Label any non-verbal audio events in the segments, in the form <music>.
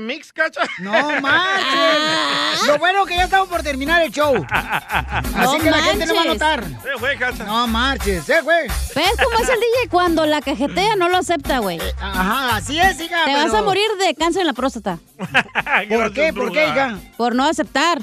¿Y ese mix, cacha? No manches. Lo bueno que ya estamos por terminar el show. <laughs> Así No que la gente no va a notar. Se fue, cacha. No marches, se fue. ¿Ves cómo es el DJ cuando la cajetea no lo acepta, güey? Ajá, así es, hija. Te pero- vas a morir de cáncer en la próstata. <laughs> ¿Por qué? ¿Por qué, hija? Por no aceptar.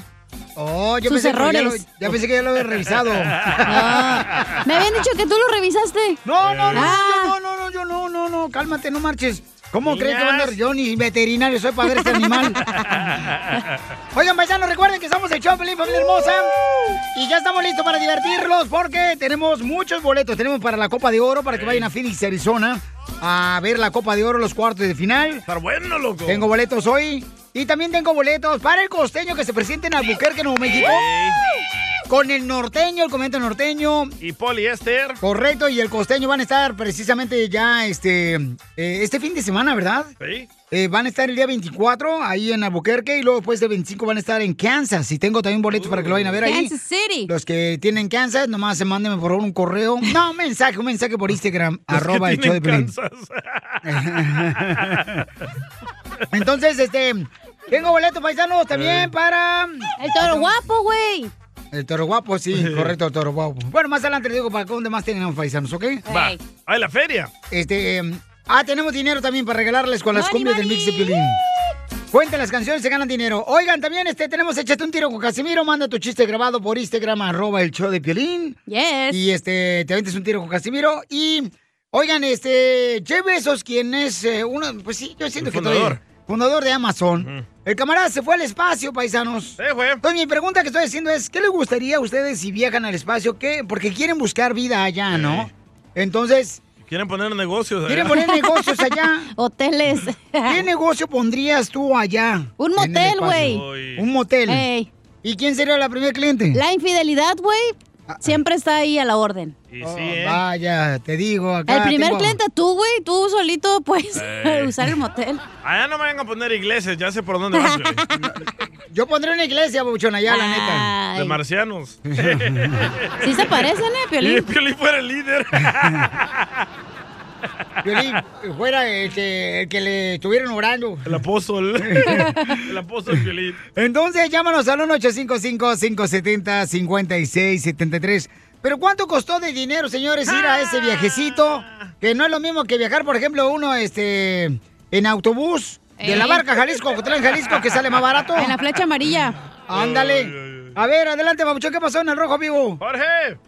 Oh, yo sus pensé que ya lo- ya pensé que ya lo había revisado. <laughs> No. Me habían dicho que tú lo revisaste. No, no, no, Ah. yo no, no, no, yo no, no, no, cálmate, no marches. ¿Cómo crees que va a andar yo ni veterinario soy para ver este animal? <laughs> Oigan, paisanos, recuerden que somos el Choplin, familia hermosa. Y ya estamos listos para divertirlos porque tenemos muchos boletos. Tenemos para la Copa de Oro, para que vayan a Phoenix, Arizona, a ver la Copa de Oro, los cuartos de final. Estar bueno, loco. Tengo boletos hoy. Y también tengo boletos para el costeño que se presente en Albuquerque, Nuevo México. Con el norteño, el comento norteño. Y poliéster. Correcto, y el costeño van a estar precisamente ya este, eh, este fin de semana, ¿verdad? Sí. Eh, van a estar el día 24 ahí en Albuquerque y luego después del 25 van a estar en Kansas. Y tengo también boletos para que lo vayan a ver ahí. Kansas City. Los que tienen Kansas, nomás se mándenme por favor un correo. No, un mensaje, un mensaje por Instagram, <laughs> Los que arroba el show de. Kansas. <laughs> Entonces, este, tengo boletos paisanos también para... El toro guapo, güey. El toro guapo, sí, correcto, el toro guapo. Bueno, más adelante les digo para dónde más tenemos paisanos, ¿ok? Va. Ay, la feria. Este, em, ah, tenemos dinero también para regalarles con las Money, cumbias del mix de Piolín. Cuenten las canciones, se ganan dinero. Oigan, también este, tenemos Échate un tiro con Casimiro. Manda tu chiste grabado por Instagram, arroba el show de Piolín. Yes. Y este, te aventas un tiro con Casimiro. Y, oigan, este, Jeff Bezos, quien es eh, uno, pues sí, yo siento El que fundador. todavía- fundador de Amazon. El camarada se fue al espacio, paisanos. Se fue. Entonces, mi pregunta que estoy haciendo es, ¿qué les gustaría a ustedes si viajan al espacio? ¿Qué? Porque quieren buscar vida allá, ¿no? Entonces, Quieren poner negocios. quieren allá. poner negocios allá. <laughs> Hoteles. ¿Qué negocio pondrías tú allá? Un motel, güey. Un motel. Ey. ¿Y quién sería la primer cliente? La infidelidad, güey, siempre está ahí a la orden. Y Oh, sí, ¿eh? Vaya, te digo acá. El primer tengo- cliente tú, güey, tú solito puedes <laughs> usar el motel. Allá no me van a poner iglesias, ya sé por dónde vas, güey. <laughs> Yo pondré una iglesia, buchona, allá, la neta. De marcianos. Sí se parecen, ¿eh, <laughs> Y Piolín? Piolín fuera el líder. Violín, fuera el que, el que le estuvieron orando. El apóstol. <laughs> El apóstol Piolín. Entonces, llámanos al 1-855-570-5673. Pero ¿cuánto costó de dinero, señores, ir a ese viajecito? Que no es lo mismo que viajar, por ejemplo, uno este en autobús de la barca Jalisco, Ocotlán, Jalisco, que sale más barato. En la flecha amarilla. Ándale. A ver, adelante, Babuchón, ¿qué pasó en el Rojo Vivo? Jorge.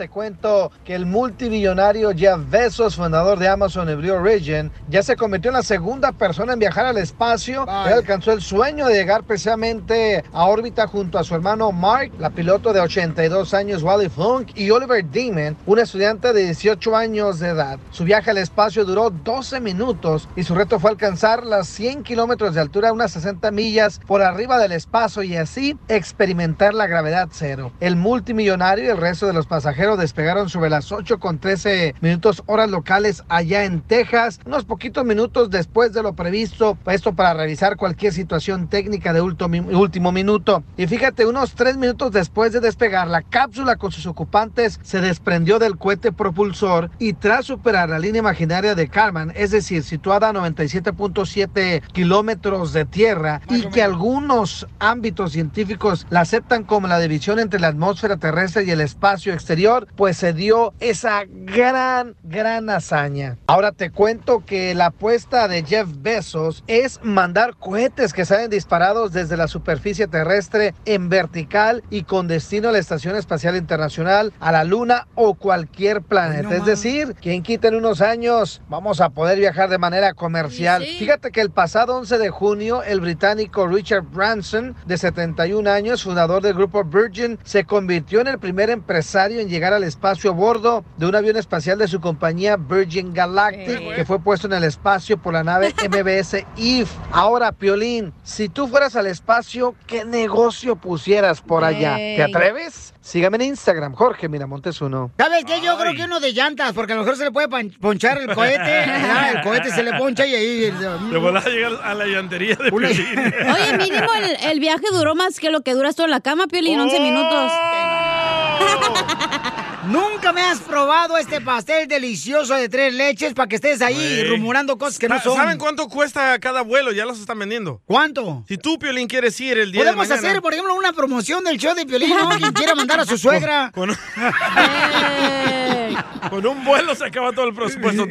Te cuento que el multimillonario Jeff Bezos, fundador de Amazon y Blue Origin, ya se convirtió en la segunda persona en viajar al espacio. Él alcanzó el sueño de llegar precisamente a órbita junto a su hermano Mark, la piloto de 82 años Wally Funk, y Oliver Demon, un estudiante de 18 años de edad. Su viaje al espacio duró 12 minutos y su reto fue alcanzar las 100 kilómetros de altura, unas 60 millas por arriba del espacio y así experimentar la gravedad cero. El multimillonario y el resto de los pasajeros despegaron sobre las 8 con 13 minutos horas locales allá en Texas, unos poquitos minutos después de lo previsto, esto para revisar cualquier situación técnica de último, minuto. Y fíjate, unos 3 minutos después de despegar, la cápsula con sus ocupantes se desprendió del cohete propulsor y tras superar la línea imaginaria de Kármán, es decir, situada a 97.7 kilómetros de tierra y que algunos ámbitos científicos la aceptan como la división entre la atmósfera terrestre y el espacio exterior, anterior, pues se dio esa gran, gran hazaña. Ahora te cuento que la apuesta de Jeff Bezos es mandar cohetes que salen disparados desde la superficie terrestre en vertical y con destino a la Estación Espacial Internacional, a la Luna o cualquier planeta. es decir, quien quita en unos años vamos a poder viajar de manera comercial. Fíjate que el pasado 11 de junio, el británico Richard Branson, de 71 años, fundador del grupo Virgin, se convirtió en el primer empresario en llegar al espacio a bordo de un avión espacial de su compañía Virgin Galactic, que fue puesto en el espacio por la nave <laughs> MBS Eve. Ahora, Piolín, si tú fueras al espacio, ¿qué negocio pusieras por allá? ¿Te atreves? Sígame en Instagram, Jorge Miramontes uno. ¿Sabes qué? Yo creo que uno de llantas, porque a lo mejor se le puede ponchar el cohete. <laughs> ya, el cohete se le poncha y ahí. De volar a llegar a la llantería de Piolín. Oye, mínimo el, el viaje duró más que lo que duras tú en la cama, Piolín, 11 minutos. <laughs> Nunca me has probado este pastel delicioso de tres leches para que estés ahí rumorando cosas que no son. ¿Saben cuánto cuesta cada vuelo? Ya los están vendiendo. ¿Cuánto? Si tú, Piolín, quieres ir el día Podemos de mañana... hacer, por ejemplo, una promoción del show de Piolín, ¿no? Quien quiera mandar a su suegra. Con, <laughs> <laughs> con un vuelo se acaba todo el presupuesto.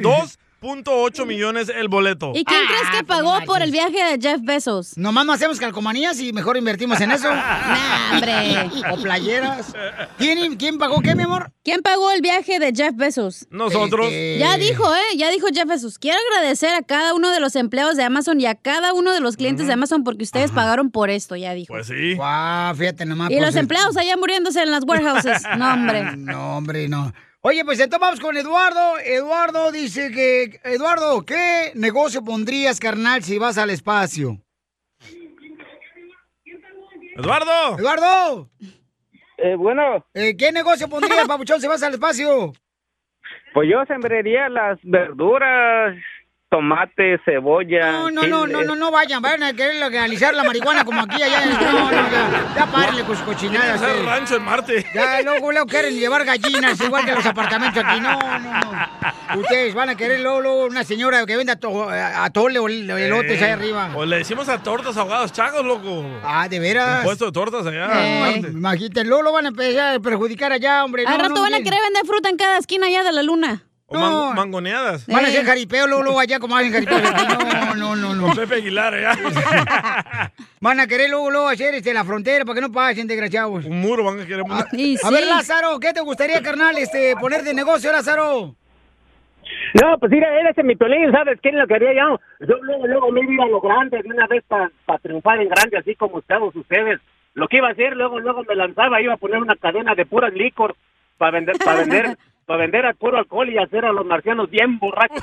2.8 millones el boleto. ¿Y quién crees que pagó por el viaje de Jeff Bezos? Nomás no hacemos calcomanías y mejor invertimos en eso. <laughs> Nah, hombre. O playeras. ¿Quién, quién pagó qué, mi amor? ¿Quién pagó el viaje de Jeff Bezos? Nosotros. Este, Ya dijo, ¿eh? Ya dijo Jeff Bezos. Quiero agradecer a cada uno de los empleados de Amazon y a cada uno de los clientes de Amazon porque ustedes pagaron por esto, ya dijo. Pues sí. Guau, fíjate nomás. y pues, los empleados allá muriéndose en las warehouses. No, hombre. <laughs> No, hombre, no. Oye, pues entonces vamos con Eduardo. Eduardo dice que... Eduardo, ¿qué negocio pondrías, carnal, si vas al espacio? Eduardo. Eduardo. Eh, bueno, Eh, ¿Qué negocio pondrías, <laughs> papuchón, si vas al espacio? pues yo sembraría las verduras, tomate, cebolla. No, no, no, no, no, no vayan, vayan a querer legalizar la marihuana como aquí allá. No, no, ya, ya párenle con sus cochinadas. Hacer eh. rancho en Marte. Ya luego, luego quieren llevar gallinas, igual que los apartamentos aquí. No, no, no. Ustedes van a querer luego, luego una señora que venda to- atole o elotes ahí arriba. O le decimos a tortas ahogados chagos, loco. Ah, ¿de veras? Un puesto de tortas allá. Imagínate, luego lo van a empezar a perjudicar allá, hombre. Al rato no, van a querer vender fruta en cada esquina allá de la luna. O man- mangoneadas. Van a hacer jaripeo luego, luego allá como hacen jaripeo. <laughs> No, no, no, no. Con Pepe Aguilar allá. <laughs> Van a querer luego, luego hacer este, la frontera para que no pasen, desgraciados. Un muro van a querer poner. A ver, Lázaro, ¿qué te gustaría, carnal, este, poner de negocio, Lázaro? No, pues mira, eres mi pelín, ¿sabes quién lo quería yo? Yo luego, luego me iba a lo grande de una vez para triunfar en grande, así como todos ustedes. Lo que iba a hacer, luego, luego me lanzaba, iba a poner una cadena de puras licor para vender, para vender, <laughs> para vender al puro alcohol y hacer a los marcianos bien borrachos.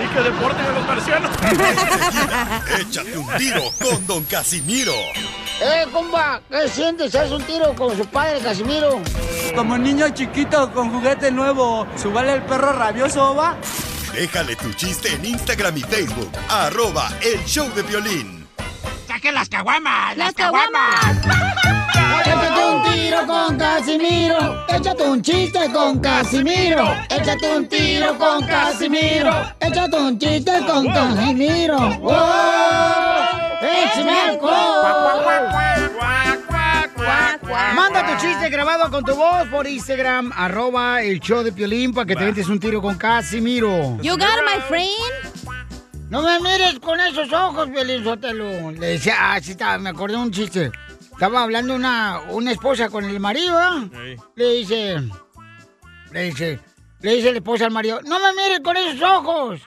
Y que deporten a los marcianos. <laughs> Échate un tiro con Don Casimiro. ¡Eh, compa! ¿Qué sientes? ¿Haz un tiro con su padre, Casimiro? Como niño chiquito con juguete nuevo, ¿subale el perro rabioso, va? Déjale tu chiste en Instagram y Facebook. Arroba el show de violín. ¡Saquen las caguamas! ¡Las caguamas! Échate un tiro con Casimiro. Échate un chiste con Casimiro. Échate un tiro con Casimiro. Échate un chiste con Casimiro. ¡Wow! ¡Échame Manda tu chiste grabado con tu voz por Instagram, arroba el show de Piolín, para que te metes un tiro con Casimiro. You got it, my friend. No me mires con esos ojos, Sotelo. Le decía, ah, sí, estaba, me acordé de un chiste. Estaba hablando una, una esposa con el marido, ¿ah? Le dice, le dice, le dice la esposa al marido, no me mires con esos ojos.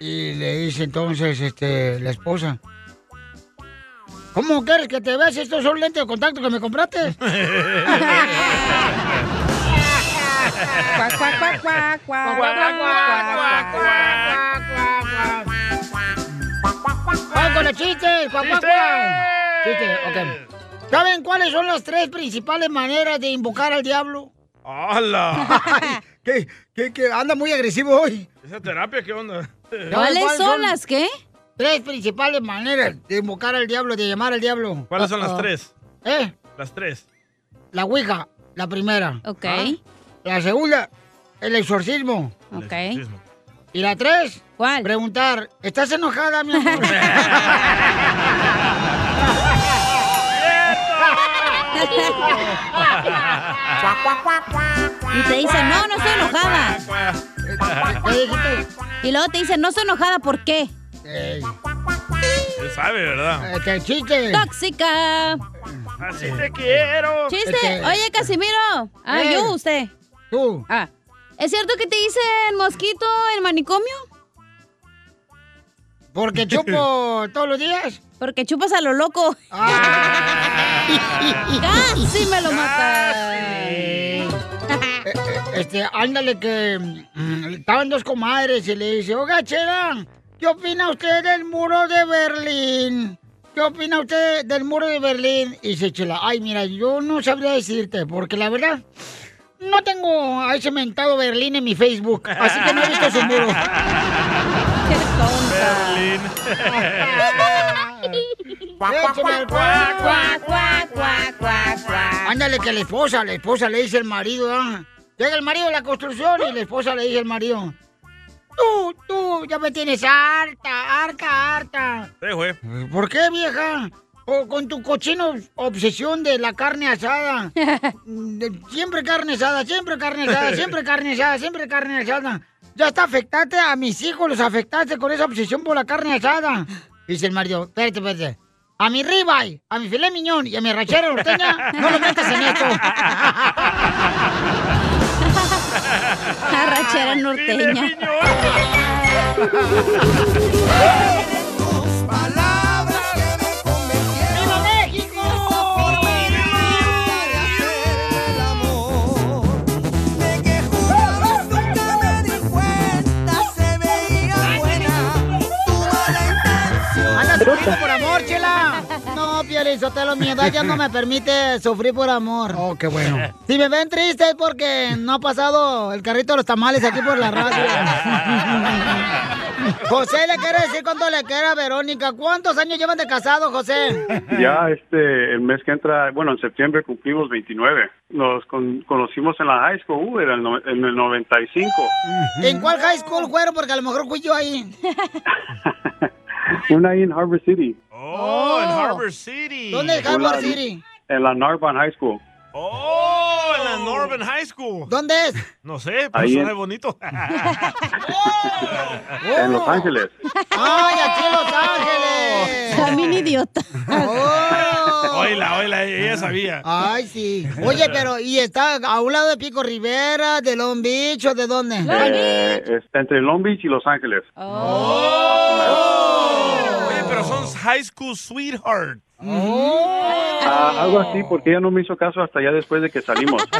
Y le dice entonces, este, la esposa, ¿cómo quieres que te veas? Estos son lentes de contacto que me compraste. ¡Vamos con los chistes! ¡Cuac, cuac, cuac! Chiste, ok. ¿Saben cuáles son las tres principales maneras de invocar al diablo? ¡Hala! <laughs> Ay, ¿Qué, qué, qué? Anda muy agresivo hoy. ¿Esa terapia qué onda? ¿Cuáles son las qué? Tres principales maneras de invocar al diablo, de llamar al diablo. ¿Cuáles son las tres? ¿Eh? Las tres. La ouija, la primera. Ok. Ah. La segunda, el exorcismo. Ok. Y la tres, ¿cuál? Preguntar, ¿estás enojada, mi amor? <laughs> Y te dice, no, no estoy enojada. Y luego te dice, no estoy enojada, ¿por qué? Ey, Él sabe, ¿verdad? que chiste. Tóxica. Así te quiero. Chiste. Este- Oye, Casimiro. Ah, yo, usted. Tú. Ah. ¿Es cierto que te dicen mosquito en manicomio? Porque <laughs> chupo todos los días. Porque chupas a lo loco. Ah. <laughs> Casi me lo mata. Eh, eh, Este, ándale que mm, estaban dos comadres y le dice, oiga, Chela, ¿qué opina usted del muro de Berlín? ¿Qué opina usted del muro de Berlín? Y dice Chela, ay, mira, yo no sabría decirte, porque la verdad, no tengo a ese mentado Berlín en mi Facebook, así que no he visto su muro. <laughs> Berlín. Écheme <laughs> el cuac, cuac, cuac, cuac, cuac, cuac. Ándale que la esposa, la esposa le dice al marido, ¿ah? Llega el marido de la construcción y la esposa le dice al marido, tú, tú, ya me tienes harta, harta, harta. Sí, güey. ¿Por qué, vieja? O con tu cochino obsesión de la carne asada. <laughs> De- siempre carne asada, siempre carne asada, siempre carne asada, siempre carne asada. Ya está afectaste a mis hijos, los afectaste con esa obsesión por la carne asada. Dice el marido, espérate, espérate. A mi ribeye, a mi filé miñón y a mi rachera norteña, no lo metas en esto. <laughs> Arrachera norteña. <laughs> Pielizotelo, mi edad ya no me permite sufrir por amor. Oh, qué bueno. <laughs> Si me ven triste es porque no ha pasado el carrito de los tamales aquí por la radio. <laughs> José le quiere decir cuánto le quiere a Verónica. ¿Cuántos años llevan de casado, José? Ya este, el mes que entra, bueno, en septiembre cumplimos 29. Nos con- conocimos en la high school, uh, era el no- en el 95. ¿En cuál high school fueron? Porque a lo mejor fui yo ahí. <laughs> Una ahí en Harbor City, Oh, en oh. Harbor City. ¿Dónde es Harbor City? en la Narbonne High School. Oh, en la Norman High School. ¿Dónde es? No sé, pero Ahí suena en- bonito. <laughs> En Los Ángeles. ¡Ay, aquí en Los Ángeles! También idiota. Oh. Oila, oila, ella sabía. Ay, sí. Oye, pero, ¿y está a un lado de Pico Rivera, de Long Beach o de dónde? Eh, es entre Long Beach y Los Ángeles. Oye, pero son high school Ah, algo así, porque ella no me hizo caso hasta ya después de que salimos. <laughs>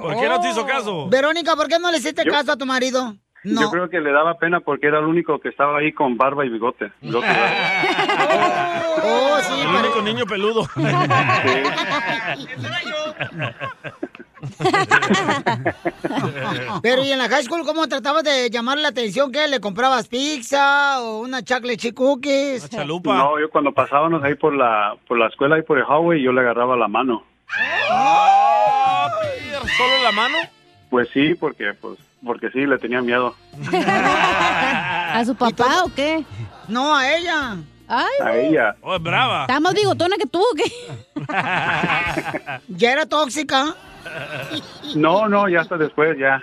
¿Por qué no te hizo caso? Verónica, ¿por qué no le hiciste Yo- caso a tu marido? Yo No. creo que le daba pena porque era el único que estaba ahí con barba y bigote. <laughs> Bigote largo. Oh, sí, El pero... único niño peludo. <laughs> Pero, ¿y en la high school cómo tratabas de llamar la atención? ¿Qué? ¿Le comprabas pizza o una chocolate chip cookies? Chalupa. No, yo cuando pasábamos ahí por la por la escuela y por el hallway, yo le agarraba la mano. ¿Solo la mano? Pues sí, porque pues porque sí le tenía miedo <laughs> ¿A su papá o qué? No, a ella. Ay, a ella. Oh, es brava. está más bigotona que tú, ¿o qué? <laughs> ¿Ya era tóxica? No, no, ya hasta después ya.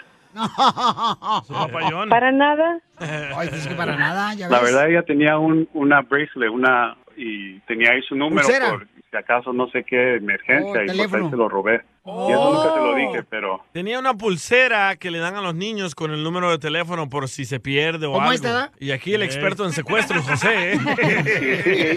Papayón. Para nada. Ay, es que para nada, ya ves. La verdad ella tenía un una bracelet, una y tenía ahí su número Pulsera. por si acaso no sé qué emergencia Oh, y pues teléfono. ahí se lo robé. Y eso nunca se lo dije, pero Tenía una pulsera que le dan a los niños con el número de teléfono por si se pierde o ¿Cómo algo. esta, da? Y aquí el experto en secuestros, José. ¿eh?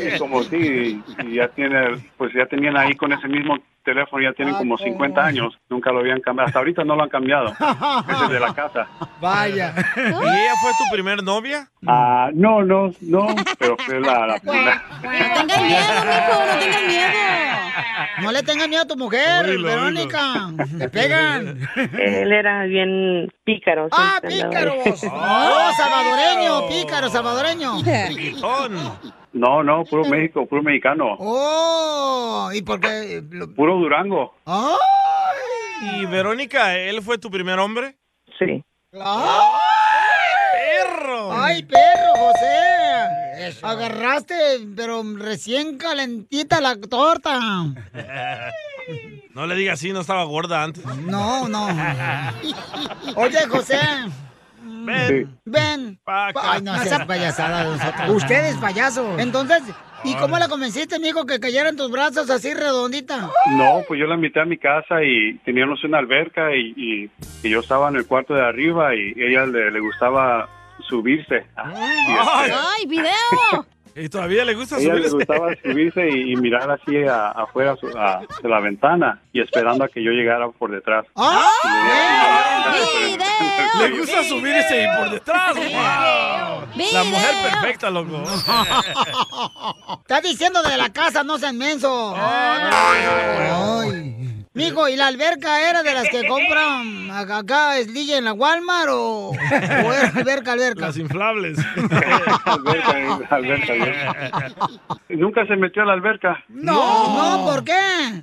sí, sí, como sí, y ya tiene, pues ya tenían ahí con ese mismo teléfono, ya tienen como 50 años, nunca lo habían cambiado, hasta ahorita no lo han cambiado, ese es de la casa. Vaya. ¿Y ella fue tu primer novia? Ah, no, no, no, pero fue la, la primera. No tengas miedo, mijo, no tengas miedo. <laughs> No le tengas miedo a tu mujer, Oílo, Verónica. <laughs> Te pegan. Él era bien pícaro. ¡Ah, pícaros! <laughs> ¡Oh, salvadoreño! ¡Pícaro, salvadoreño! No, no, puro México, puro mexicano, ¡Oh! ¿Y por qué? Puro Durango. ¡Ay! ¿Y Verónica, él fue tu primer hombre? Sí. ¡Ay! ¡Perro! ¡Ay, perro, José! Agarraste, pero recién calentita la torta. No le diga así, no estaba gorda antes. No, no. Oye, José. Ven. Ven. Pa' acá. Ay, no seas payasada de nosotros. Usted es payaso. Entonces, ¿y cómo la convenciste, amigo, que cayera en tus brazos así redondita? No, pues yo la invité a mi casa y teníamos una alberca y, y- y yo estaba en el cuarto de arriba y ella le, le gustaba subirse. Ay. ¡Ay, video! ¿Y todavía le gusta ella le subirse? gustaba subirse y, y mirar así a- afuera su- a- de la ventana y esperando a que yo llegara por detrás. ¡Ah! Le gusta subirse y por detrás. ¡Wow! La mujer perfecta, loco. <laughs> Estás diciendo de la casa, no seas menso. Ay. Mijo, ¿y la alberca era de las que <laughs> compran acá, acá es Lilla en la Walmart o, o era alberca, alberca? Las inflables. <laughs> alberca, alberca, alberca. Nunca se metió a la alberca. No, no, ¿por qué?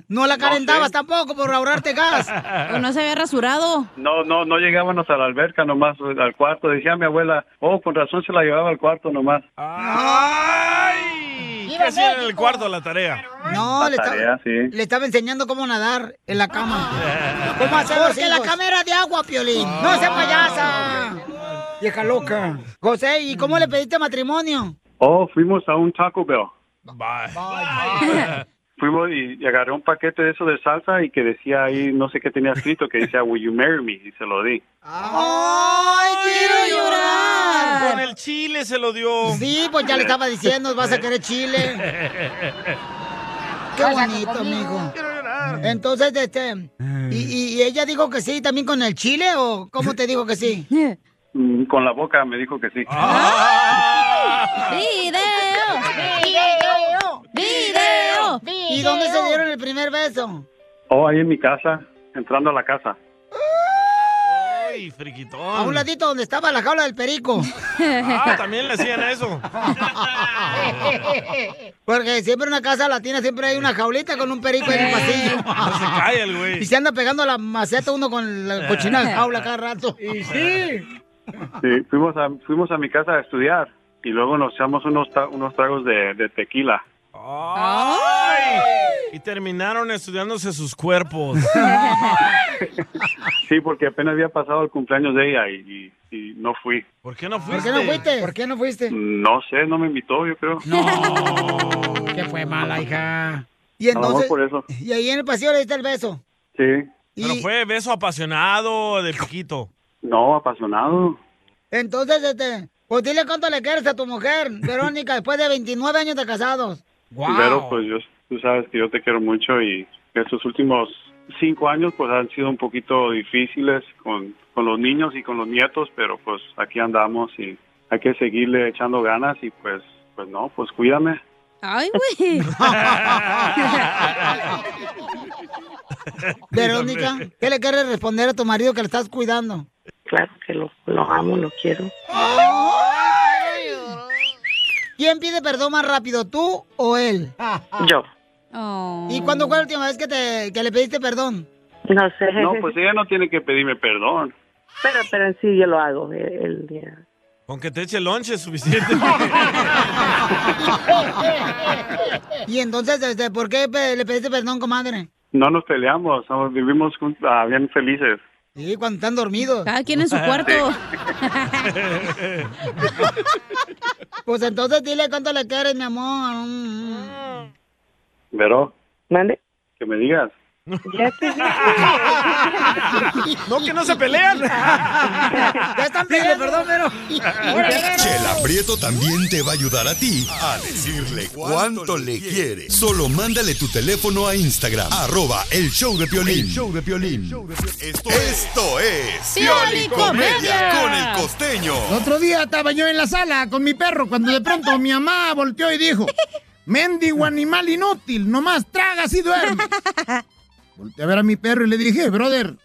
No la calentabas tampoco por ahorrarte gas. O no se había rasurado. No, no, no llegábamos a la alberca nomás, al cuarto. Decía mi abuela, oh, con razón se la llevaba al cuarto nomás. ¡Ay! ¿Qué hacía en el cuarto la tarea? No, le, Tarea, estaba, sí. le estaba enseñando cómo nadar en la cama. <laughs> ¿Cómo hacer Porque la cama era de agua, Piolín. no sea payasa. Vieja loca. José, ¿y cómo le pediste matrimonio? Oh, fuimos a un Taco Bell. Bye. Fuimos y, y agarré un paquete de eso de salsa y que decía ahí, no sé qué tenía escrito, que decía, Will you marry me? Y se lo di. ¡Ay, quiero llorar! Con el chile se lo dio. Sí, pues ya le estaba diciendo, vas a querer chile. <laughs> Qué bonito, amigo. Entonces, este, ¿y, y- y ella dijo que sí también con el chile o cómo te dijo que sí? <laughs> Mm, Con la boca me dijo que sí. <laughs> ¡Video! ¡Video! ¿Y dónde se dieron el primer beso? Oh, ahí en mi casa, entrando a la casa. Ay, friquitón. A un ladito donde estaba la jaula del perico. Ah, también le hacían eso. <laughs> Porque siempre en una casa latina siempre hay una jaulita con un perico en el pasillo. No se calla el güey. Y se anda pegando la maceta uno con la cochina de jaula cada rato. <laughs> Y sí. Sí, fuimos a, fuimos a mi casa a estudiar y luego nos echamos unos, ta- unos tragos de, de tequila. Ay. Y terminaron estudiándose sus cuerpos. Sí, porque apenas había pasado el cumpleaños de ella y, y- y no fui. ¿Por qué no ¿Por fuiste? qué no fuiste? ¿Por qué no fuiste? No sé, no me invitó, yo creo. <laughs> Que fue mala, hija. Y A lo mejor entonces, por eso. y ahí en el pasillo le diste el beso. Sí. Pero fue beso apasionado de piquito. No, apasionado. Entonces, este, pues dile cuánto le quieres a tu mujer, Verónica, después de 29 años de casados. Pero pues yo, tú sabes que yo te quiero mucho y estos últimos cinco años pues han sido un poquito difíciles con, con los niños y con los nietos, pero pues aquí andamos y hay que seguirle echando ganas y pues, pues no, pues cuídame. Ay, güey. <laughs> Verónica, ¿qué le quieres responder a tu marido que le estás cuidando? Claro que lo, lo amo, lo quiero. ¿Quién pide perdón más rápido, tú o él? Yo. ¿Y cuándo fue la última vez que, te, que le pediste perdón? No sé. No, pues ella no tiene que pedirme perdón. Pero, pero en sí yo lo hago. El, el día. Con que te eche lonche es suficiente. <laughs> y entonces, este, ¿por qué le pediste perdón, comadre? No nos peleamos, somos- vivimos jun- ah, bien felices. Sí, cuando están dormidos. Cada quien en su cuarto. <laughs> Pues entonces dile cuánto le quieres, mi amor. Mm. Pero, ¿Mande? que me digas. Ya te No, que no se pelean. Ya están pidiendo perdón, pero. Chela Prieto también te va a ayudar a ti a decirle cuánto le quiere. Solo mándale tu teléfono a Instagram, arroba el show de Piolín. show de Piolín. Esto, esto es Piolicomedia. con el costeño. El otro día estaba yo en la sala con mi perro cuando de pronto mi mamá volteó y dijo, mendigo animal inútil, nomás tragas y duermes. <laughs> Volteé a ver a mi perro y le dije, brother,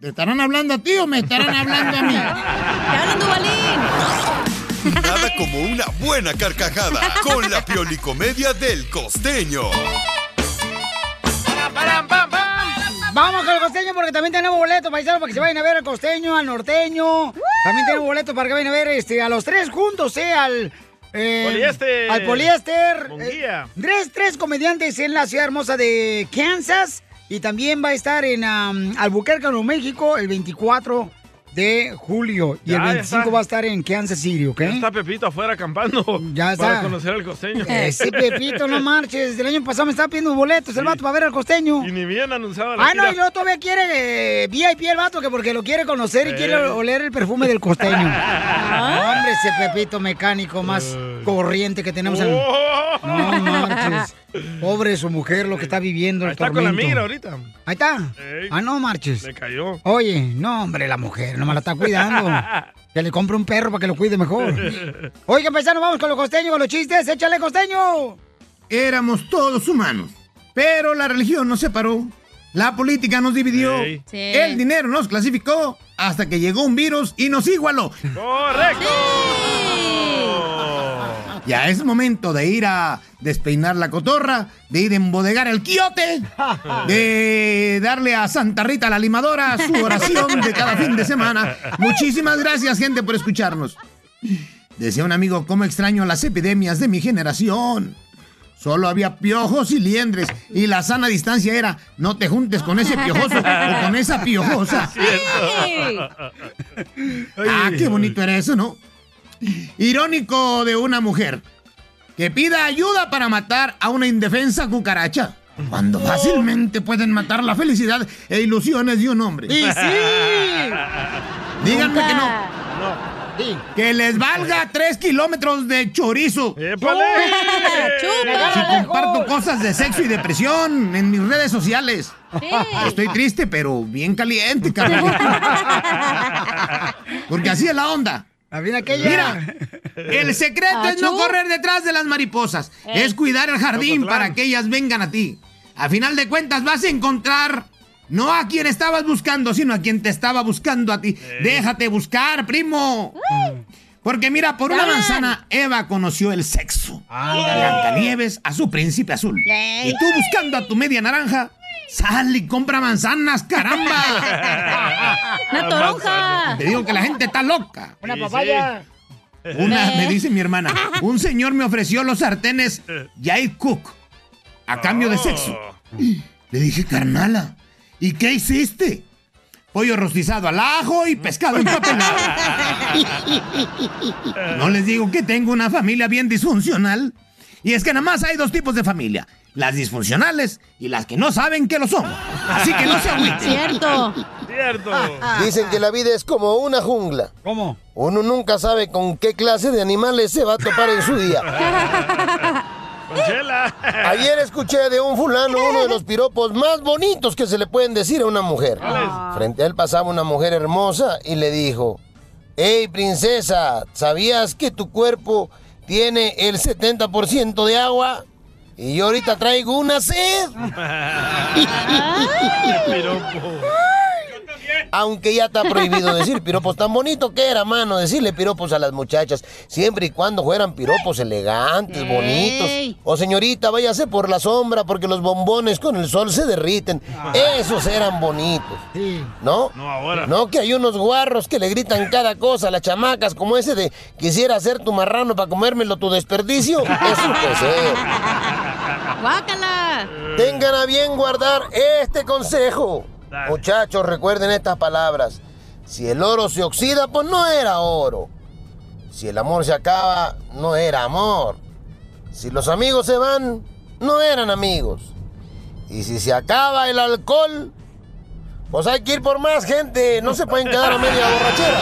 ¿te estarán hablando a ti o me estarán hablando a mí? <laughs> Nada como una buena carcajada con la Piolicomedia del costeño. Vamos con el costeño porque también tenemos boletos, paisanos, para que se vayan a ver al costeño, al norteño. También tenemos boletos para que vayan a ver este, a los tres juntos, ¿eh? Al eh, Poliéster. Al poliéster. Eh, tres, tres comediantes en la ciudad hermosa de Kansas. Y también va a estar en um, Albuquerque, Nuevo México, el 24 de julio. Y Ya, el ya 25 está. va a estar en Kansas City, ¿ok? Ya está Pepito afuera acampando. Ya está. Para conocer al costeño. Ese Pepito, no marches. Desde el año pasado me estaba pidiendo boletos el vato para ver al costeño. Y ni bien anunciaba la Ah, no, y luego todavía quiere eh, VIP el vato, que porque lo quiere conocer y Eh. quiere oler el perfume del costeño. <laughs> Hombre, ese Pepito mecánico más corriente que tenemos en... Oh. No marches. Pobre su mujer, lo que está viviendo el Está con la tormento. migra ahorita. Ahí está. Ey. Ah, no marches. Le cayó. Oye, no, hombre, la mujer, no me la está cuidando. <laughs> Que le compre un perro para que lo cuide mejor. Oigan, paisanos, vamos con los costeños, con los chistes. ¡Échale, costeño! Éramos todos humanos, pero la religión nos separó. La política nos dividió. Sí. El dinero nos clasificó hasta que llegó un virus y nos igualó. ¡Correcto! Ya es momento de ir a despeinar la cotorra, de ir a embodegar el quiote, de darle a Santa Rita la limadora su oración de cada fin de semana. Muchísimas gracias, gente, por escucharnos. Decía un amigo, ¿cómo extraño las epidemias de mi generación? Solo había piojos y liendres, y la sana distancia era, no te juntes con ese piojoso o con esa piojosa. Ah, qué bonito era eso, ¿no? Irónico de una mujer que pida ayuda para matar a una indefensa cucaracha. Cuando fácilmente pueden matar la felicidad e ilusiones de un hombre. ¡Y sí! <laughs> Díganme que no. No. Sí. Que les valga tres kilómetros de chorizo. ¡Épale! Si comparto cosas de sexo y depresión en mis redes sociales. Estoy triste, pero bien caliente, carnal. <laughs> Porque así es la onda. Aquella. Mira, el secreto es no correr detrás de las mariposas. Eh. Es cuidar el jardín para que ellas vengan a ti. A final de cuentas vas a encontrar no a quien estabas buscando, sino a quien te estaba buscando a ti. Déjate buscar, primo. Porque mira, por una manzana, Eva conoció el sexo. Blancanieves a su príncipe azul. Y tú buscando a tu media naranja, sal y compra manzanas, caramba. <laughs> ¡Una toronja! Te digo que la gente está loca. Una papaya. Una, me dice mi hermana, un señor me ofreció los sartenes Jai Cook a cambio de sexo. Le dije, carnala, ¿y qué hiciste? Pollo rostizado al ajo y pescado empapelado. <laughs> No les digo que tengo una familia bien disfuncional. Y es que nada más hay dos tipos de familia. Las disfuncionales y las que no saben que lo son. Así que no se agüiten. Cierto. Cierto. Dicen que la vida es como una jungla. ¿Cómo? Uno nunca sabe con qué clase de animales se va a topar en su día. Conchela. Ayer escuché de un fulano uno de los piropos más bonitos que se le pueden decir a una mujer. Frente a él pasaba una mujer hermosa y le dijo, Hey princesa, ¿sabías que tu cuerpo tiene el 70% de agua? Y yo ahorita traigo una sed. <laughs> Aunque ya está prohibido decir piropos. Tan bonito que era, mano, decirle piropos a las muchachas. Siempre y cuando fueran piropos elegantes, bonitos. O señorita, váyase por la sombra porque los bombones con el sol se derriten. Esos eran bonitos. Sí. ¿No? No ahora. No que hay unos guarros que le gritan cada cosa a las chamacas, como ese de quisiera ser tu marrano para comérmelo tu desperdicio. Eso puede ser. <laughs> ¡Guácala! Tengan a bien guardar este consejo. Dale. Muchachos, recuerden estas palabras. Si el oro se oxida, pues no era oro. Si el amor se acaba, no era amor. Si los amigos se van, no eran amigos. Y si se acaba el alcohol, pues hay que ir por más gente. No se pueden quedar a media borrachera.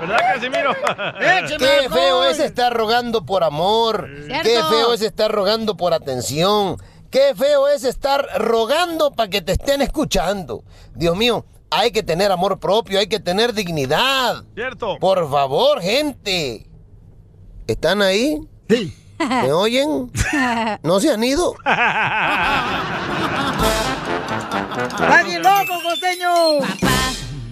¿Verdad, Casimiro? <laughs> ¡Écheme Qué feo es estar rogando por amor. Cierto. Qué feo es estar rogando por atención. Qué feo es estar rogando para que te estén escuchando. Dios mío, hay que tener amor propio, hay que tener dignidad. Cierto. Por favor, gente. ¿Están ahí? Sí. ¿Me <laughs> oyen? ¿No se han ido? <laughs> ¡Está bien loco, costeño!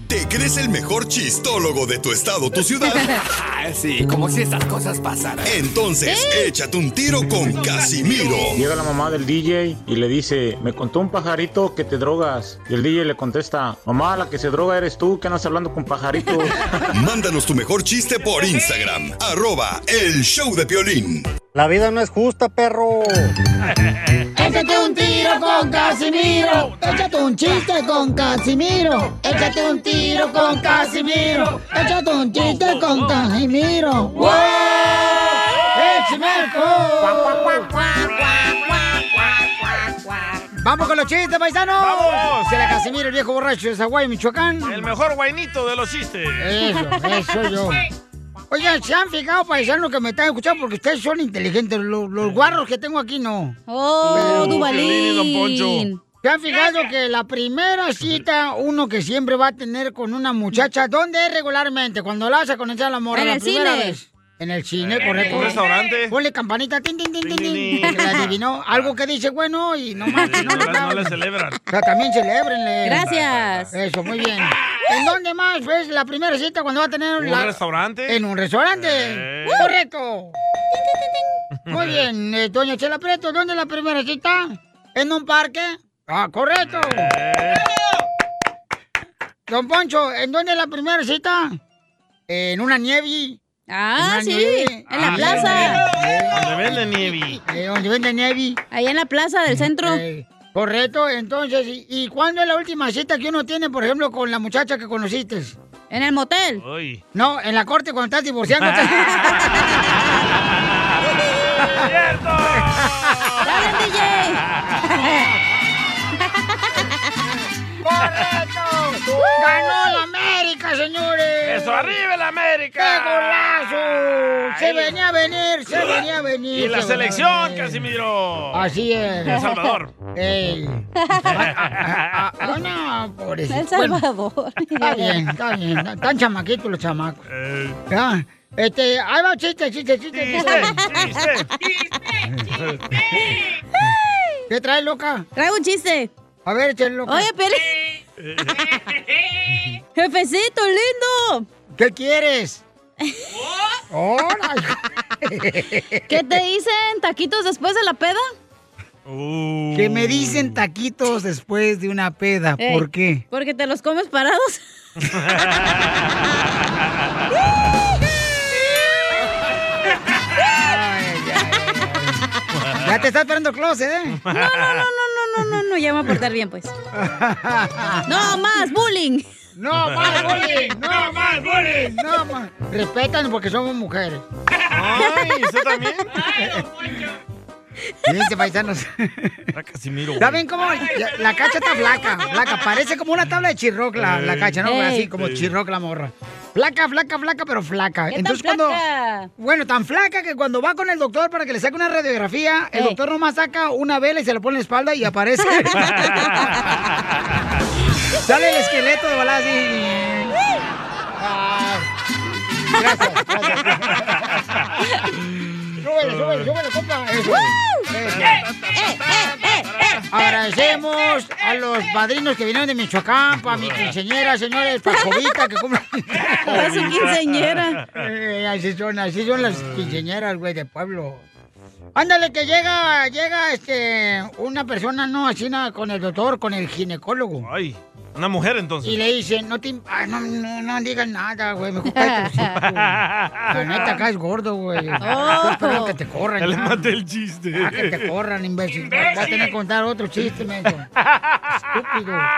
¿Te crees el mejor chistólogo de tu estado, tu ciudad? <laughs> sí, como si estas cosas pasaran. Entonces, échate un tiro con Casimiro. Llega la mamá del DJ y le dice, me contó un pajarito que te drogas. Y el DJ le contesta, mamá, la que se droga eres tú, que andas hablando con pajaritos. <laughs> Mándanos tu mejor chiste por Instagram, arroba el show de Piolín. La vida no es justa, perro. <laughs> Échate un tiro con Casimiro. Échate un chiste con Casimiro. Échate un tiro con Casimiro. Échate un chiste con Casimiro. ¡Wow! Vamos con los chistes, paisanos. ¡Vamos! Se la Casimiro, el viejo borracho de Zaguay, Michoacán. El mejor guainito de los chistes. Eso, eso yo. <laughs> Oigan, ¿se han fijado, paisanos, que me están escuchando? Porque ustedes son inteligentes. Los, los guarros que tengo aquí no. Oh, Pero- Duvalín. ¿Se han fijado que la primera cita uno que siempre va a tener con una muchacha, ¿dónde es regularmente? Cuando la vas a conocer a la morra En la primera cine. vez. En el cine, En correcto. un restaurante. Ponle campanita, tin, tin, tin, tin, tin, la adivinó. Algo que dice, bueno, y no más, no le No le celebran. O sea, también celebrenle. Gracias. Eso, muy bien. ¿En dónde más ves la primera cita cuando va a tener ¿Un la... restaurante? En un restaurante. Eh. Correcto. <laughs> Muy bien, eh, doña Chela Preto, ¿dónde es la primera cita? ¿En un parque? Ah, correcto. Eh. Don Poncho, ¿en dónde es la primera cita? En una nieve. Ah, Una sí, nieve. en la Ah, plaza. Donde venden nieve. Donde vende nieve. Ahí en la plaza del centro. Correcto, entonces, ¿y, y cuándo es la última cita que uno tiene, por ejemplo, con la muchacha que conociste? En el motel. Uy. No, en la corte cuando estás divorciándote. <laughs> ¡Cierto! ¡Dale, DJ! <laughs> <laughs> ¡Ganó la América, señores! ¡Eso, arriba el ¡Qué América! golazo! Se venía a venir, se venía a venir. Y la se selección. Casimiro. Así es. El Salvador. <laughs> Ey. Ah, ah, ah, no, pobrecito. El Salvador. Está bien, está bien. Están chamaquitos los chamacos. Eh, Ya. Este, ahí va, chiste, chiste, chiste, chiste, chiste. chiste. ¿Qué traes, loca? Traigo un chiste. A ver, échale, loca. Oye, Peli. <laughs> Jefecito, lindo. ¿Qué quieres? ¡Hola! <laughs> ¿Qué te dicen taquitos después de la peda? Uh. Que me dicen taquitos después de una peda. Ey, ¿Por qué? Porque te los comes parados. <laughs> Ya te estás esperando el closet, ¿eh? No, no, no, no, no, no, no, ya me voy a portar bien, pues. <laughs> No, más bullying. No más bullying, no más bullying, no más. Respetan porque somos mujeres. Ay, ¿usted también? Fíjense, paisanos. Casimiro. ¿Saben cómo? La, la cacha está flaca, flaca. Parece como una tabla de chirroc la, la cacha, ¿no? Ey. Así como chirroc la morra. Flaca, flaca, flaca, pero flaca. ¿Qué Entonces tan cuando... flaca? Bueno, tan flaca que cuando va con el doctor para que le saque una radiografía, el doctor nomás saca una vela y se le pone en la espalda y aparece. <laughs> Sale el esqueleto de balada así. Ah, gracias, gracias. Súbele, súbele, súbele, compa. Eso. Agradecemos a los padrinos que vinieron de Michoacán, para mi quinceñera, señores, para Jovita, que cumple. <laughs> Para su quinceañera. Eh, así son, así son las quinceñeras, güey, de pueblo. Ándale, que llega, llega, este, una persona, no, así nada, con el doctor, con el ginecólogo. Ay, una mujer entonces. Y le dicen, no te, ay, no, no, no digas nada, güey, me ocupa el trocito. La neta, acá es gordo, güey. Oh. Que te corran. Ya le maté el chiste. Ah, que te corran, imbécil. <laughs> Voy a tener que contar otro chiste, menso. Estúpido. <laughs>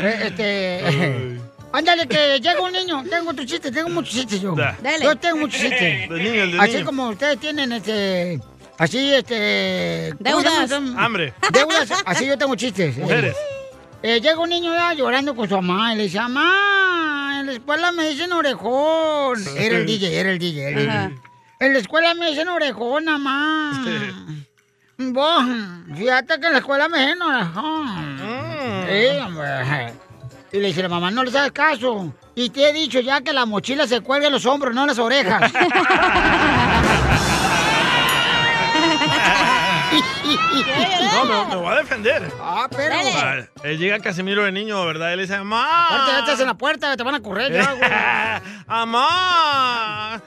Eh, este... Ándale, que llega un niño. Tengo otro chiste, tengo muchos chistes yo. Da. Dale. Yo tengo muchos chistes. De niño, el de Así niño. como ustedes tienen, este... Así, este... ¿cómo se Deudas. Hambre. Deudas, así yo tengo chistes. Mujeres. Eh, llega un niño ya llorando con su mamá y le dice, mamá, en la escuela me dicen orejón. Era el DJ, era el DJ. el. DJ. En la escuela me dicen orejón, mamá. <laughs> Vos, fíjate que en la escuela me dicen orejón. Sí, hombre. Y le dice la mamá, no le sabes caso. Y te he dicho ya que la mochila se cuelga en los hombros, no en las orejas. <laughs> No, me, me voy a defender. Ah, pero. Ah, él llega Casimiro de niño, ¿verdad? Él dice, Aparte, mamá. ya estás en la puerta, te van a correr ya, güey. <laughs> Mamá.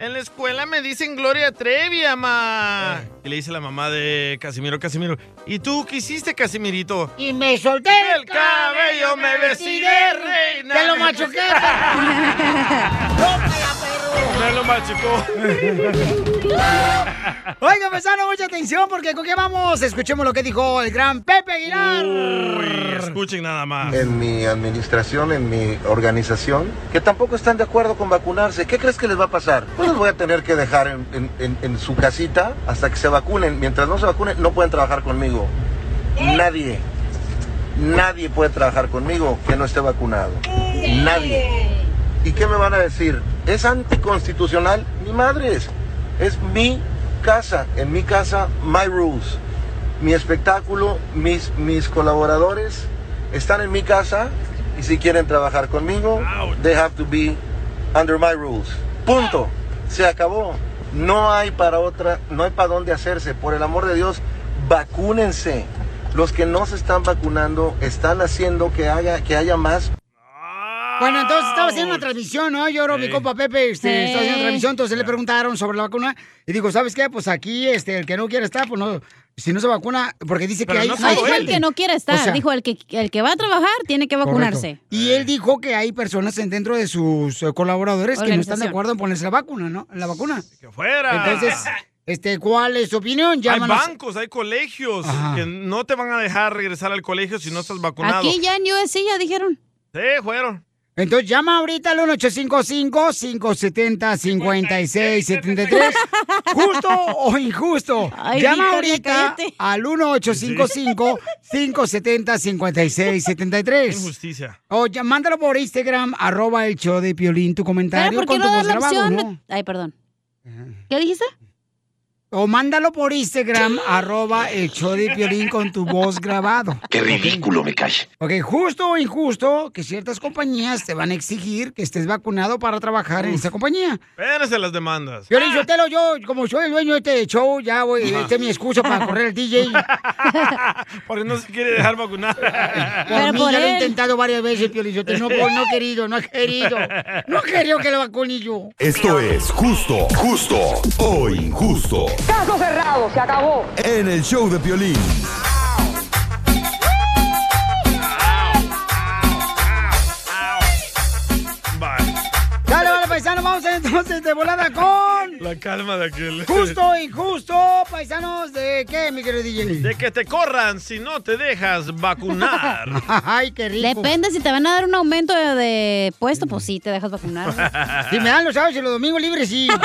En la escuela me dicen Gloria Trevi, mamá. Y le dice la mamá de Casimiro, Casimiro, ¿y tú qué hiciste, Casimirito? Y me solté el cabello, me vestí de reina. Te lo machuqué. <laughs> <laughs> Me lo machucó. Oiga, paisano, mucha atención porque con qué vamos. Escuchemos lo que dijo el gran Pepe Aguilar. Uy, escuchen nada más. en mi administración, en mi organización, que tampoco están de acuerdo con vacunarse. ¿Qué crees que les va a pasar? Pues los voy a tener que dejar en, en- en- en su casita hasta que se vacunen. Mientras no se vacunen, no pueden trabajar conmigo. Nadie, nadie puede trabajar conmigo que no esté vacunado. Nadie. ¿Y qué me van a decir? ¿Es anticonstitucional? Ni madres. Es mi casa. En mi casa, my rules. Mi espectáculo, mis, mis colaboradores están en mi casa y si quieren trabajar conmigo, they have to be under my rules. Punto. Se acabó. No hay para otra, no hay para dónde hacerse. Por el amor de Dios, vacúnense. Los que no se están vacunando están haciendo que haya, que haya más Bueno, entonces estaba haciendo una transmisión, ¿no? Yo, mi Sí. compa Pepe, este, Sí. estaba haciendo una transmisión, entonces le preguntaron sobre la vacuna y digo, ¿sabes qué? Pues aquí, este, el que no quiere estar, pues no, si no se vacuna, porque dice que hay... No dijo el que no quiere estar, O sea, dijo el que, el que va a trabajar tiene que vacunarse. Correcto. Y él dijo que hay personas en- dentro de sus eh, colaboradores que no están de acuerdo en ponerse la vacuna, ¿no? La vacuna. Que fuera. Entonces, este, ¿cuál es su opinión? Hay bancos, hay colegios Ajá. que no te van a dejar regresar al colegio si no estás vacunado. Aquí ya en USC ya dijeron. Sí, fueron. Entonces llama ahorita al 1855-570-5673. <laughs> ¿Justo o injusto? Ay, llama Victoria, ahorita cállate. al 1855-570-5673. Injusticia. O ya, mándalo por Instagram, arroba el show de Piolín, tu Pero comentario ¿por qué con no tu das voz la grabado, opción? ¿no? Ay, perdón. ¿Qué dijiste? O mándalo por Instagram, arroba el show de Piolín con tu voz grabado. Qué ridículo me cae. Ok, justo o injusto que ciertas compañías te van a exigir que estés vacunado para trabajar en esa compañía. Espérense las demandas. Yo le Telo, yo, como soy el dueño de este show, ya voy, esta es mi excusa para correr el DJ. <laughs> Porque no se quiere dejar vacunar. <laughs> Por mí, ya lo he intentado varias veces, Piolizotelo. No, pues, no he querido, no he querido. No he querido que lo vacune yo. Esto es justo, justo o injusto. Caso cerrado, se acabó. En el show de Piolín. Vamos entonces de volada con... La calma de aquel. Justo injusto, paisanos, ¿de qué, mi querido DJ? De que te corran si no te dejas vacunar. <laughs> Ay, qué rico. Depende, si te van a dar un aumento de, de puesto, pues sí, te dejas vacunar. <laughs> Si me dan los sábados y los domingos libres, sí. <laughs>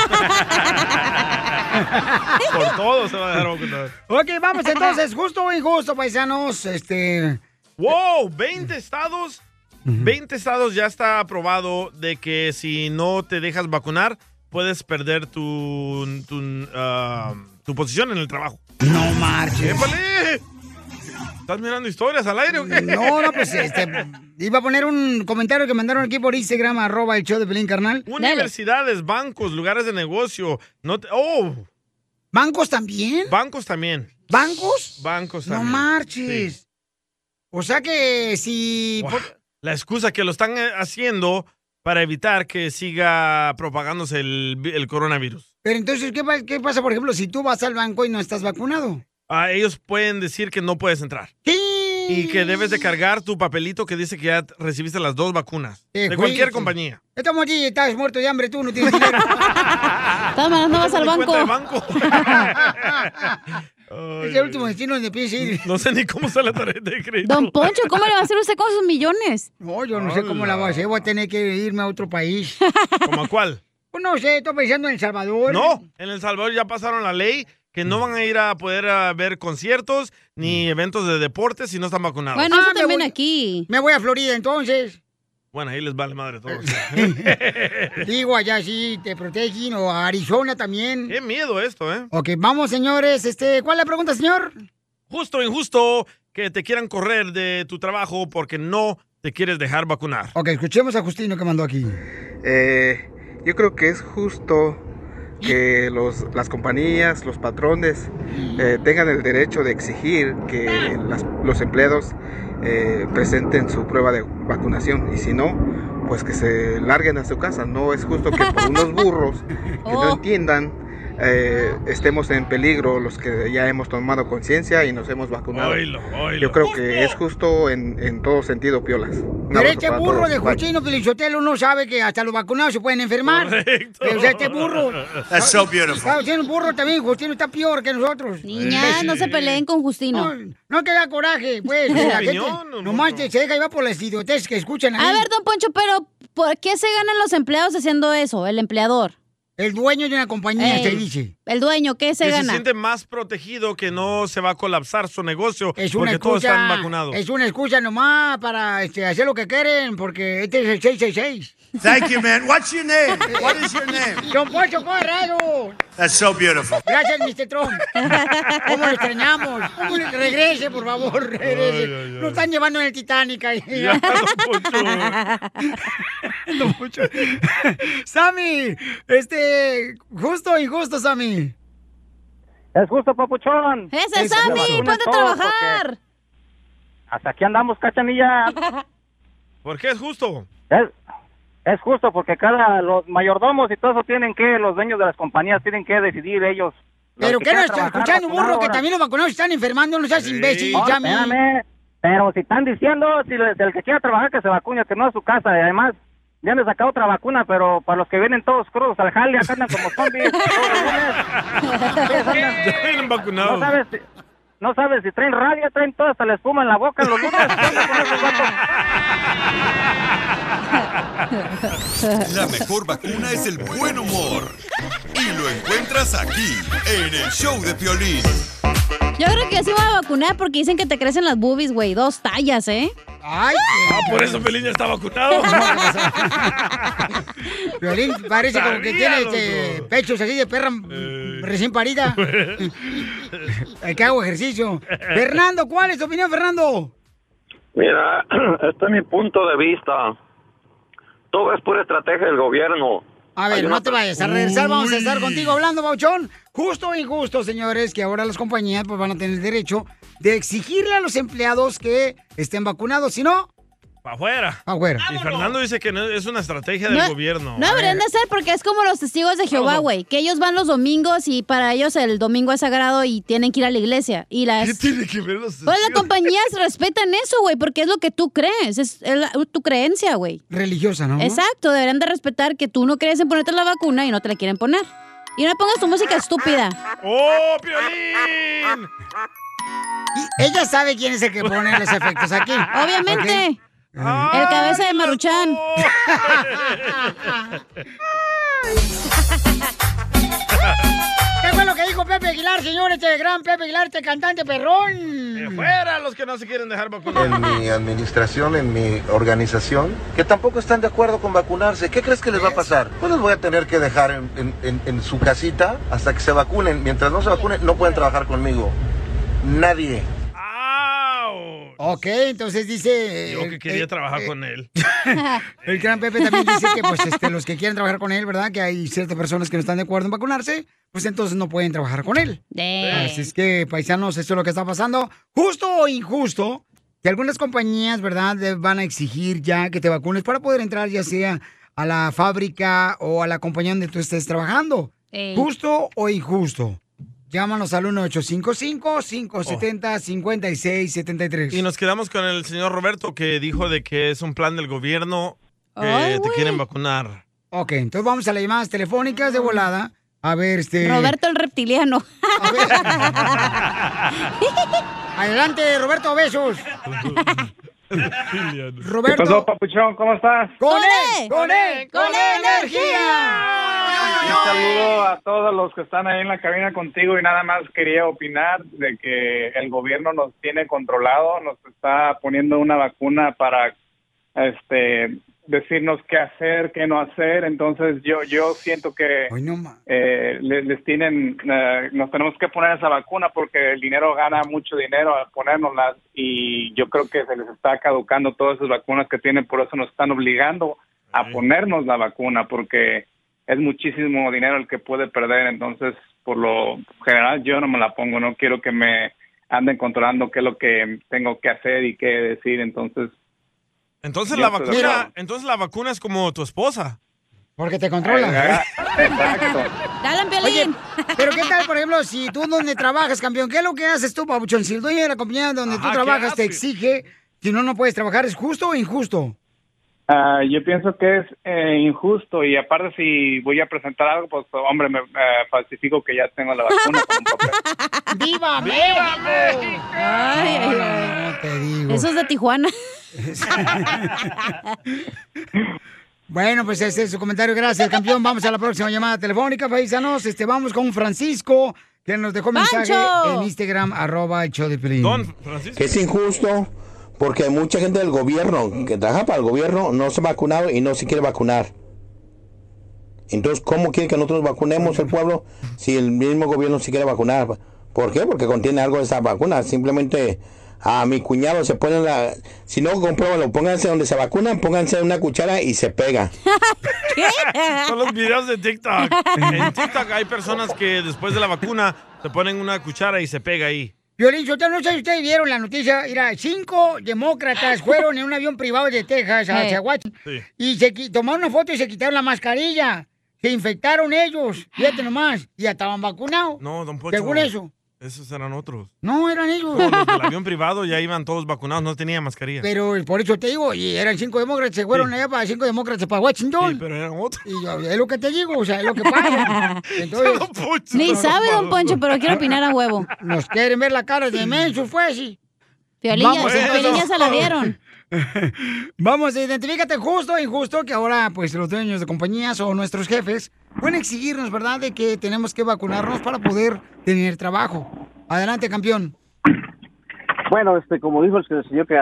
Por todo se va a dejar vacunar. Ok, vamos entonces, justo o injusto, paisanos, este... ¡Wow! 20 estados. 20 estados ya está aprobado de que si no te dejas vacunar, puedes perder tu, tu, ah, tu posición en el trabajo. No marches. ¡Épale! ¿Estás mirando historias al aire o qué? No, no, pues este, iba a poner un comentario que mandaron aquí por Instagram, arroba el show de Pelín, carnal. Universidades, bancos, lugares de negocio. No te- ¡Oh! ¿Bancos también? Bancos también. ¿Bancos? Bancos No también. marches. Sí. O sea que si... Wow. La excusa que lo están eh, haciendo para evitar que siga propagándose el, vi- el coronavirus. Pero entonces, ¿qué, qué pasa, por ejemplo, si tú vas al banco y no estás vacunado? Ah, ellos pueden decir que no puedes entrar. Y que debes de cargar tu papelito que dice que ya recibiste las dos vacunas. Eh, de cualquier juicio. compañía. Estamos aquí, estás muerto de hambre, tú no tienes dinero. <laughs> Estás mandando vas al banco. de banco. <laughs> es el último destino donde piensa ir. No sé ni cómo está la tarjeta de crédito. Don Poncho, ¿cómo le va a hacer usted con sus millones? No, yo no sé cómo la voy a hacer. Voy a tener que irme a otro país. <laughs> ¿Cómo a cuál? Pues no sé, estoy pensando en El Salvador. No, en El Salvador ya pasaron la ley que no van a ir a poder a ver conciertos ni eventos de deportes si no están vacunados. Bueno, Ah, eso también voy- aquí. Me voy a Florida entonces. Bueno, ahí les vale madre todo. <laughs> Digo, allá sí te protegen o a Arizona también. Qué miedo esto, ¿eh? Ok, vamos, señores. Este, ¿Cuál es la pregunta, señor? Justo o injusto que te quieran correr de tu trabajo porque no te quieres dejar vacunar. Ok, escuchemos a Justino que mandó aquí. Eh, yo creo que es justo que los, las compañías, los patrones eh, tengan el derecho de exigir que las- los empleados eh, presenten su prueba de vacunación y si no, pues que se larguen a su casa. No es justo que por <laughs> unos burros que no entiendan eh, estemos en peligro los que ya hemos tomado conciencia y nos hemos vacunado. Yo creo que es justo en, en todo sentido, Piolas. Un Pero este burro todos. de. Justino Pelichotelo no sabe que hasta los vacunados se pueden enfermar. Correcto. O sea, este burro. That's so beautiful. Claro, tiene un burro también. Justino está peor que nosotros. Niña, no se peleen con Justino. No, no te da coraje, pues. La gente don nomás te, se deja llevar por las idioteces que escuchan ahí. A ver, don Poncho, pero ¿por qué se ganan los empleados haciendo eso? El empleador. El dueño de una compañía Ey, se dice. El dueño, ¿qué se que se gana? siente más protegido que no se va a colapsar su negocio Es una porque todos excusa. están vacunados. Es una excusa nomás para este, hacer lo que quieren, porque este es el 666. Thank you, man. What's your name? <laughs> What is your name? Don Poncho Corrado. That's so beautiful. Gracias, Mr. Trump. ¿Cómo lo extrañamos? ¿Cómo le- Regrese, por favor, regrese. Ay, ay, ay. Nos están llevando en el Titanic ahí. Ya, Don Poncho. <laughs> Sammy, este, justo o injusto, Sammy. Es justo, papuchón. ¡Ese Eso, Sammy! ¡Ponte a trabajar! Hasta aquí andamos, cachanilla. <laughs> ¿Por qué es justo? Es, es justo porque cada, los mayordomos y todo eso tienen que, los dueños de las compañías tienen que decidir ellos. los ¿Pero que qué no estás trabajar, escuchando, burro, que también los vacunados están enfermando? No seas imbécil, No, espérame. Pero si están diciendo, si le- el que quiera trabajar que se vacune, que no a su casa. Y además, ya han sacado otra vacuna, pero para los que vienen todos crudos al jale, acá andan como zombies. <laughs> todos los lunes. <laughs> Ya vienen vacunados. No sabes, si, no sabes si traen rabia, traen toda hasta la espuma en la boca los lunes. <laughs> La mejor vacuna es el buen humor. Y lo encuentras aquí, en el show de Piolín. Yo creo que sí voy a vacunar porque dicen que te crecen las boobies, güey. Dos tallas, ¿eh? Ay, Ah, por eso Pelín ya está vacunado. <laughs> Violín <laughs> parece como que tiene este, pechos así de perra mm, recién parida. <laughs> El que hago ejercicio. Fernando, ¿cuál es tu opinión, Fernando? Mira, <clears throat> este es mi punto de vista. Todo es pura estrategia del gobierno. A ver, Hay no te vayas a regresar, vamos a estar contigo hablando, Bauchón. Justo o injusto, señores, que ahora las compañías pues, van a tener el derecho de exigirle a los empleados que estén vacunados, si no, Para afuera. Pa' afuera. Y Fernando dice que no, es una estrategia del No- gobierno. No deberían de ser porque es como los testigos de Jehová, güey. Que ellos van los domingos y para ellos el domingo es sagrado y tienen que ir a la iglesia. Y las... ¿Qué tiene que ver los Pues las compañías respetan eso, güey, porque es lo que tú crees. Es, tu creencia, güey. religiosa, ¿no? Exacto, deberían de respetar que tú no crees en ponerte la vacuna y no te la quieren poner. Y no pongas tu música <laughs> estúpida. ¡Oh, Piolín! Y ella sabe quién es el que pone los efectos aquí. Obviamente. El cabeza de Maruchan. <laughs> <laughs> ¿Qué fue lo que dijo Pepe Aguilar, señor? Este gran Pepe Aguilar, este cantante perrón. ¡Fuera los que no se quieren dejar vacunar! en mi administración, en mi organización, que tampoco están de acuerdo con vacunarse. ¿Qué crees que les va a pasar? Pues los voy a tener que dejar en, en- en- en su casita hasta que se vacunen. Mientras no se vacunen, no pueden trabajar conmigo. Nadie. Ok, entonces dice... Yo que quería eh, trabajar eh, con él. <laughs> El gran Pepe también dice que pues este, los que quieren trabajar con él, ¿verdad? Que hay ciertas personas que no están de acuerdo en vacunarse, pues entonces no pueden trabajar con él. Así es que, paisanos, esto es lo que está pasando. Justo o injusto, que algunas compañías, ¿verdad? van a exigir ya que te vacunes para poder entrar ya sea a la fábrica o a la compañía donde tú estés trabajando. Ey. Justo o injusto. Llámanos al 1855-570-5673. Y nos quedamos con el señor Roberto que dijo de que es un plan del gobierno que te quieren vacunar. Ok, entonces vamos a las llamadas telefónicas de volada. A ver, este... Roberto el reptiliano. Adelante, Roberto, besos. Roberto. ¿Qué pasó, papuchón? ¿Cómo estás? ¡Con él! ¡Con él! ¡Con energía! Un saludo a todos los que están ahí en la cabina contigo y nada más quería opinar de que el gobierno nos tiene controlado, nos está poniendo una vacuna para este decirnos qué hacer, qué no hacer, entonces yo yo siento que eh, les, les tienen eh, nos tenemos que poner esa vacuna porque el dinero gana mucho dinero al ponérnoslas y yo creo que se les está caducando todas esas vacunas que tienen, por eso nos están obligando a ponernos la vacuna porque es muchísimo dinero el que puede perder, entonces por lo general yo no me la pongo, no quiero que me anden controlando qué es lo que tengo que hacer y qué decir, entonces... Entonces Yo la vacuna, entonces la vacuna es como tu esposa. Porque te controla. Exacto. Dale, Oye, pero ¿qué tal, por ejemplo, si tú donde trabajas, campeón? ¿Qué es lo que haces tú, Pabuchón? Si el dueño de la compañía donde Ajá, tú ¿qué trabajas te exige, si no, no puedes trabajar, ¿es justo o injusto? Ah, yo pienso que es eh, injusto y aparte si voy a presentar algo, pues hombre, me eh, falsifico que ya tengo la vacuna. con. <laughs> ¡Viva México! Ay, ay, No, ay. no, no, te digo. Eso es de Tijuana. <laughs> Bueno, pues ese es su comentario. Gracias, campeón. Vamos a la próxima llamada telefónica, paisanos. Este, vamos con Francisco, que nos dejó mensaje ¡Pancho! en Instagram, arroba el show de Piolín. Que es injusto porque hay mucha gente del gobierno que trabaja para el gobierno, no se ha vacunado y no se quiere vacunar. Entonces, ¿cómo quiere que nosotros vacunemos el pueblo si el mismo gobierno se quiere vacunar? ¿Por qué? Porque contiene algo de esa vacuna. Simplemente a mi cuñado se pone la... Si no, compruébalo, pónganse donde se vacunan, pónganse una cuchara y se pega. <laughs> Son los videos de TikTok. En TikTok hay personas que después de la vacuna se ponen una cuchara y se pega ahí. Violín, yo no sé si ustedes vieron la noticia. Mira, cinco demócratas <laughs> fueron en un avión privado de Texas. Washington Sí. y se tomaron una foto y se quitaron la mascarilla. Se infectaron ellos, fíjate nomás, y ya estaban vacunados. No, don Pocho. Según eso. Esos eran otros. No, eran ellos. No, los del avión privado ya iban todos vacunados, no tenían mascarilla. Pero por eso te digo, y eran cinco demócratas, se fueron allá para cinco demócratas para Washington. Sí, pero eran otros. Y yo, es lo que te digo, o sea, es lo que pasa. <laughs> Entonces, Ni sabe, don Poncho, pero quiere opinar a huevo. Nos quieren ver la cara de mensos, pues, sí. Piolín ya- Vamos, sí, Piolín ya se la dieron. <laughs> Vamos, identifícate justo o injusto que ahora, pues, los dueños de compañías o nuestros jefes pueden exigirnos, ¿verdad?, de que tenemos que vacunarnos para poder tener trabajo. Adelante, campeón. Bueno, este, como dijo el señor que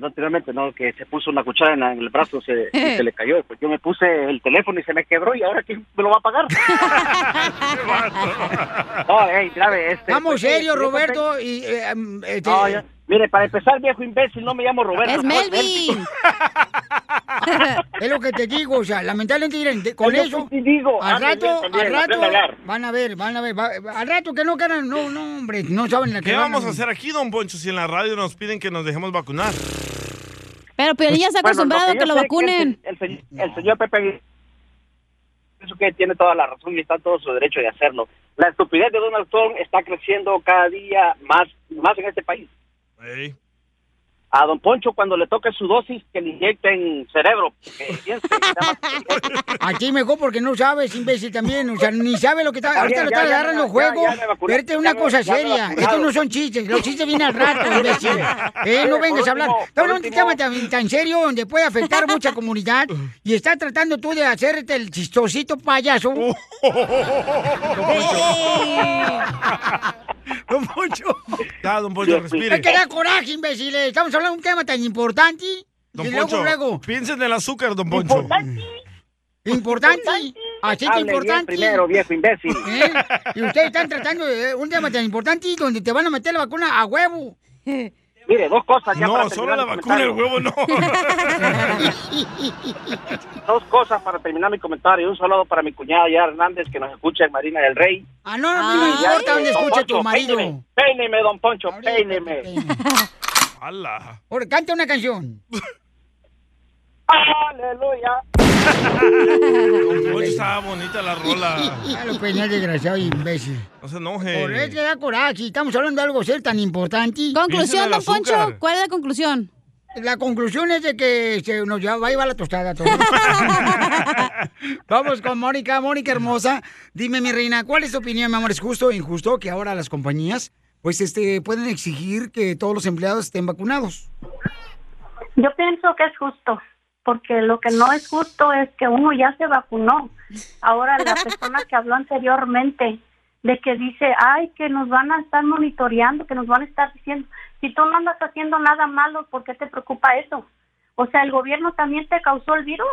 anteriormente, ¿no? Que se puso una cuchara en, la- en el brazo, se, <laughs> y se le cayó. Pues yo me puse el teléfono y se me quebró y ahora quién me lo va a pagar. <laughs> no, hey, grave, este. Vamos pues, serio, Roberto, y... eh, em, este- No, ya- Mire, para empezar, viejo imbécil, no me llamo Roberto. Es Melvin. <laughs> es lo que te digo, o sea, lamentablemente, miren, de- con Es eso, que te digo, al rato, también, al rato, a van a ver, van a ver, va- al rato que no quieran, no, no, hombre, no saben la que ¿Qué van vamos a hacer aquí, don Poncho, si en la radio nos piden que nos dejemos vacunar? Pero Piolín ya está Bueno, acostumbrado a yo que lo vacunen. El, se- el se- el señor Pepe pienso que tiene toda la razón y está en todo su derecho de hacerlo. La estupidez de Donald Trump está creciendo cada día más, más en este país. A don Poncho cuando le toque su dosis que le inyecten cerebro. <laughs> Aquí mejor porque no sabes, imbécil también, o sea, ni sabe lo que está, Está ahorita lo está ya, agarrando ya, juego, ya una cosa seria, estos no son chistes, los chistes vienen al rato, imbécil, eh, no vengas a hablar, último, no, por no te llamas tan, tan serio donde puede afectar mucha comunidad y estás tratando tú de hacerte el chistosito payaso. <laughs> <laughs> Don Poncho. Ya, don Poncho, respire. Es que da coraje, imbécil. Estamos hablando de un tema tan importante. Don y luego, Poncho, luego. piensa en el azúcar, don Poncho. Importante. Así que Hable bien importante. primero, viejo imbécil. <laughs> ¿Eh? Y ustedes están tratando de un tema tan importante donde te van a meter la vacuna a huevo. <laughs> Mire, dos cosas ya No, para solo terminar la mi vacuna, el comentario. huevo no. <laughs> Dos cosas para terminar mi comentario. Un saludo para mi cuñada ya Hernández que nos escucha en Marina del Rey. Ah, no, no ya, importa dónde don escuche tu marido. Peíneme, peíneme, don Poncho, peíneme. ¡Hala! <laughs> Ahora, canta una canción. <laughs> Aleluya. <laughs> Don Poncho, estaba bonita la rola. Ya lo peiné, desgraciado imbécil. No se enoje. Por eso da coraje. Estamos hablando de algo ser tan importante. Conclusión, don Poncho, ¿cuál es la conclusión? La conclusión es de que se nos ya va a llevar la tostada. <laughs> Vamos con Mónica. Mónica hermosa. Dime, mi reina, ¿cuál es tu opinión, mi amor? ¿Es justo o injusto que ahora las compañías pues este pueden exigir que todos los empleados estén vacunados? Yo pienso que es justo, porque lo que no es justo es que uno ya se vacunó. Ahora la <laughs> persona que habló anteriormente de que dice, ay, que nos van a estar monitoreando, que nos van a estar diciendo, si tú no andas haciendo nada malo, ¿por qué te preocupa eso? O sea, ¿el gobierno también te causó el virus?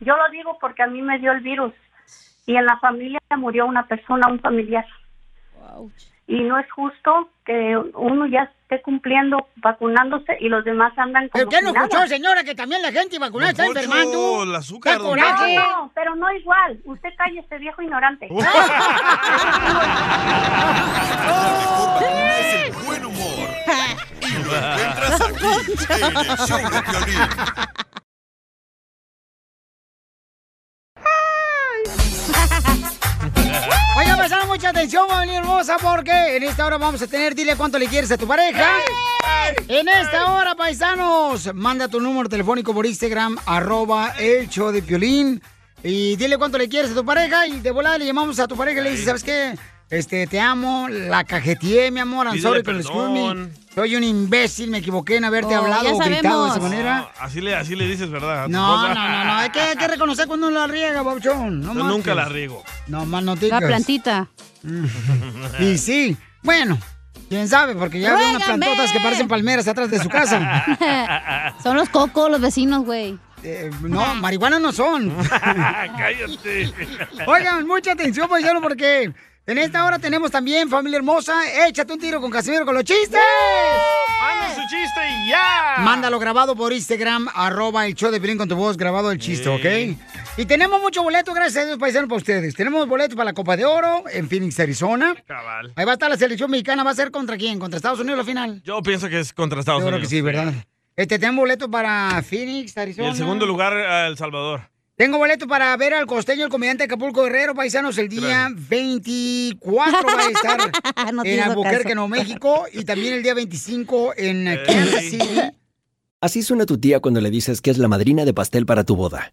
Yo lo digo porque a mí me dio el virus y en la familia murió una persona, un familiar. y no es justo que uno ya esté cumpliendo vacunándose y los demás andan como ¿Pero qué no escuchó, señora, que también la gente vacunada está enfermando? el azúcar, ¡Qué don coraje! No, no, pero no igual. Usted calle ese viejo ignorante. <laughs> Es el buen humor. Y lo encuentras aquí, <laughs> en el show de Piolín. <laughs> Oiga, prestando mucha atención, familia hermosa, porque en esta hora vamos a tener, dile cuánto le quieres a tu pareja. En esta hora, paisanos, manda tu número telefónico por Instagram, arroba el show de Piolín, y dile cuánto le quieres a tu pareja, y de volada le llamamos a tu pareja y le dices, ¿sabes qué? Este, te amo, la cajeteé, mi amor, I'm sorry for the perdón. Soy un imbécil, me equivoqué en haberte Oh, hablado o gritado de esa manera. No, así, le, así le dices, ¿verdad? No, no, no, no, hay que, hay que reconocer cuando uno la riega, babuchón. No Yo nunca la riego. No más no La plantita. <laughs> Y sí, bueno, quién sabe, porque ya veo unas plantotas que parecen palmeras atrás de su casa. <laughs> Son los cocos, los vecinos, güey. Eh, no, marihuana no son. <laughs> Cállate. Oigan, mucha atención, paisano, porque en esta hora tenemos también, familia hermosa, échate un tiro con Casimiro con los chistes. ¡Manda su chiste y ya! Mándalo grabado por Instagram, arroba el show de Piolín con tu voz, grabado el chiste, ¿ok? Y tenemos mucho boleto, gracias a Dios, paisano, para ustedes. Tenemos boletos para la Copa de Oro en Phoenix, Arizona. Cabal. Ahí va a estar la selección mexicana, ¿va a ser contra quién? ¿Contra Estados Unidos la final? Yo pienso que es contra Estados Yo creo Unidos. que sí, ¿verdad? Este, tengo boleto para Phoenix, Y Arizona. en segundo lugar, El Salvador. Tengo boleto para ver al costeño, el comediante Acapulco Guerrero, paisanos, el día 24 va a estar <laughs> No en Albuquerque, caso. Nuevo México, y también el día 25 en eh, Kansas City. Así suena tu tía cuando le dices que es la madrina de pastel para tu boda.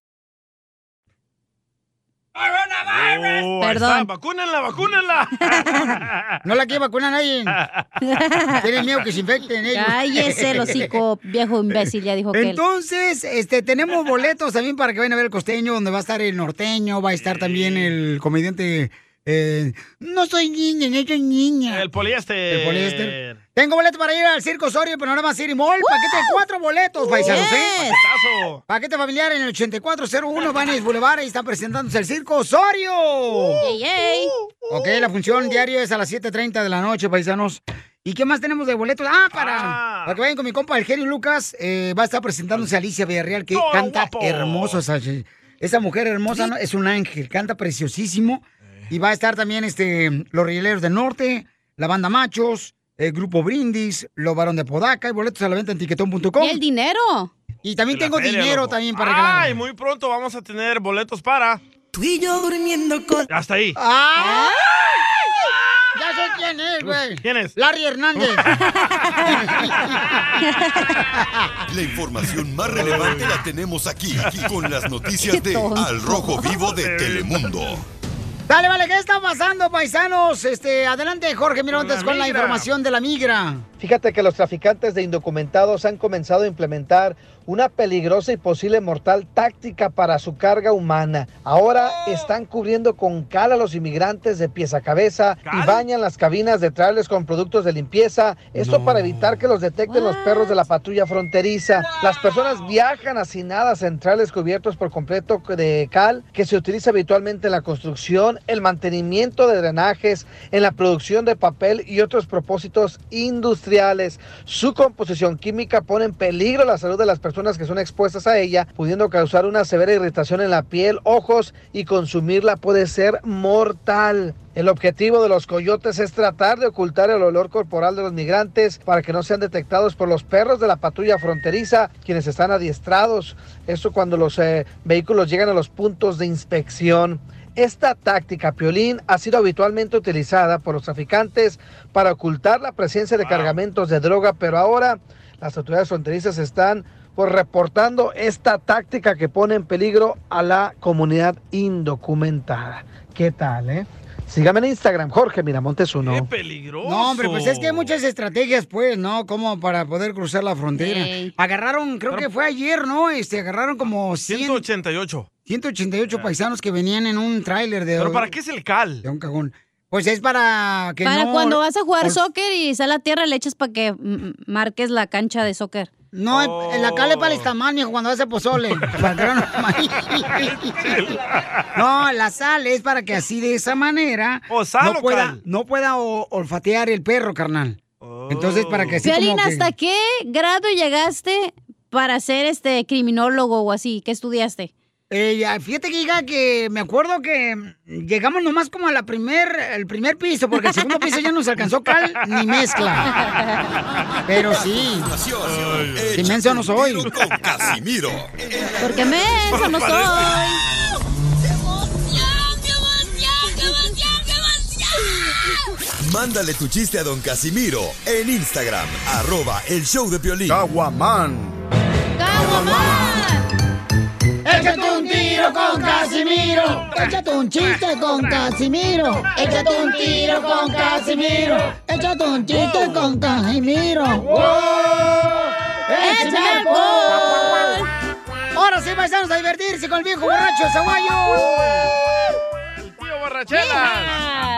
Oh, ahí Perdón. vacúnenla, vacúnenla. <laughs> No la quiere vacunar nadie. <laughs> Tienen miedo que se infecten ellos. Cállese, el hocico, <laughs> viejo imbécil, ya dijo que él. Entonces, este, tenemos boletos también para que vayan a ver el costeño, donde va a estar el norteño, va a estar también el comediante. Eh, no soy niña, no soy niña. El poliéster. El poliéster. Tengo boleto para ir al Circo Osorio, Panorama City Mall. Paquete de cuatro boletos, paisanos, ¿eh? Paquetazo. Paquete familiar en el 8401 Banes Boulevard. Ahí está presentándose el Circo Osorio. Ey, ey. Ok, la función diaria es a las 7.30 de la noche, paisanos. ¿Y qué más tenemos de boletos? Ah, para, para que vayan con mi compa, el genio Lucas. eh, va a estar presentándose Alicia Villarreal, que canta hermoso. Esa, esa mujer hermosa ¿no? es un ángel, canta preciosísimo. Y va a estar también este, los Rieleros del Norte, la banda Machos, el grupo Brindis, los Barón de Podaca, y boletos a la venta en tiquetón.com. ¿Y el dinero? Y también tengo feria, dinero loco. también para regalar. Ay, muy pronto vamos a tener boletos para. Tú y yo durmiendo con. Hasta ahí. ¡Ah! Ya sé quién es, güey. ¿Quién es? Larry Hernández. <laughs> La información más relevante la tenemos aquí, aquí, con las noticias de. Al Rojo Vivo de Telemundo. Dale, vale, ¿qué está pasando, paisanos? Este, adelante, Jorge Mirontes, con la, migra. información de la migra. Fíjate que los traficantes de indocumentados han comenzado a implementar una peligrosa y posible mortal táctica para su carga humana. Ahora están cubriendo con cal a los inmigrantes de pies a cabeza y bañan las cabinas de trailers con productos de limpieza. Esto para evitar que los detecten los perros de la patrulla fronteriza. Las personas viajan hacinadas en trailers cubiertos por completo de cal que se utiliza habitualmente en la construcción, el mantenimiento de drenajes, en la producción de papel y otros propósitos industriales. Su composición química pone en peligro la salud de las personas que son expuestas a ella, pudiendo causar una severa irritación en la piel, ojos y consumirla puede ser mortal. El objetivo de los coyotes es tratar de ocultar el olor corporal de los migrantes para que no sean detectados por los perros de la patrulla fronteriza, quienes están adiestrados. Esto cuando los eh, vehículos llegan a los puntos de inspección. Esta táctica, Piolín, ha sido habitualmente utilizada por los traficantes para ocultar la presencia de cargamentos de droga, pero ahora las autoridades fronterizas están pues, reportando esta táctica que pone en peligro a la comunidad indocumentada. ¿Qué tal, eh? Sígame en Instagram, Jorge Miramontes uno. ¡Qué peligroso! No, hombre, pues es que hay muchas estrategias, pues, ¿no? Como para poder cruzar la frontera. Ey. Agarraron, creo que fue ayer, ¿no? Este, agarraron como 100, 188. 188 paisanos que venían en un tráiler de... ¿Pero para qué es el cal? De un cagón. Pues es para que Para no... cuando vas a jugar por- soccer y sale a tierra, le echas para que marques la cancha de soccer. No, en la cale para el tamal, mijo, cuando hace pozole. <laughs> No- <laughs> no, la sal es para que así de esa manera sal no o pueda, cal? no pueda o- olfatear el perro, carnal. Entonces, para que así como que... ¿hasta qué grado llegaste para ser este criminólogo o así? ¿Qué estudiaste? Eh, fíjate que llega que me acuerdo que llegamos nomás como a la primer, el primer piso, porque el segundo piso ya no se alcanzó cal ni mezcla. Pero sí. Si menso no soy. Con Casimiro. Porque menso no soy. Mándale tu chiste a don Casimiro en Instagram, arroba el show de Piolín. Caguaman. Échate un tiro con Casimiro. Échate un chiste con Casimiro. Échate un tiro con Casimiro. Échate un chiste con Casimiro. ¡Wow! ¡Échame alcohol! Ahora sí, paisanos, a divertirse con el viejo borracho Zaguayo. ¡Tío borrachera!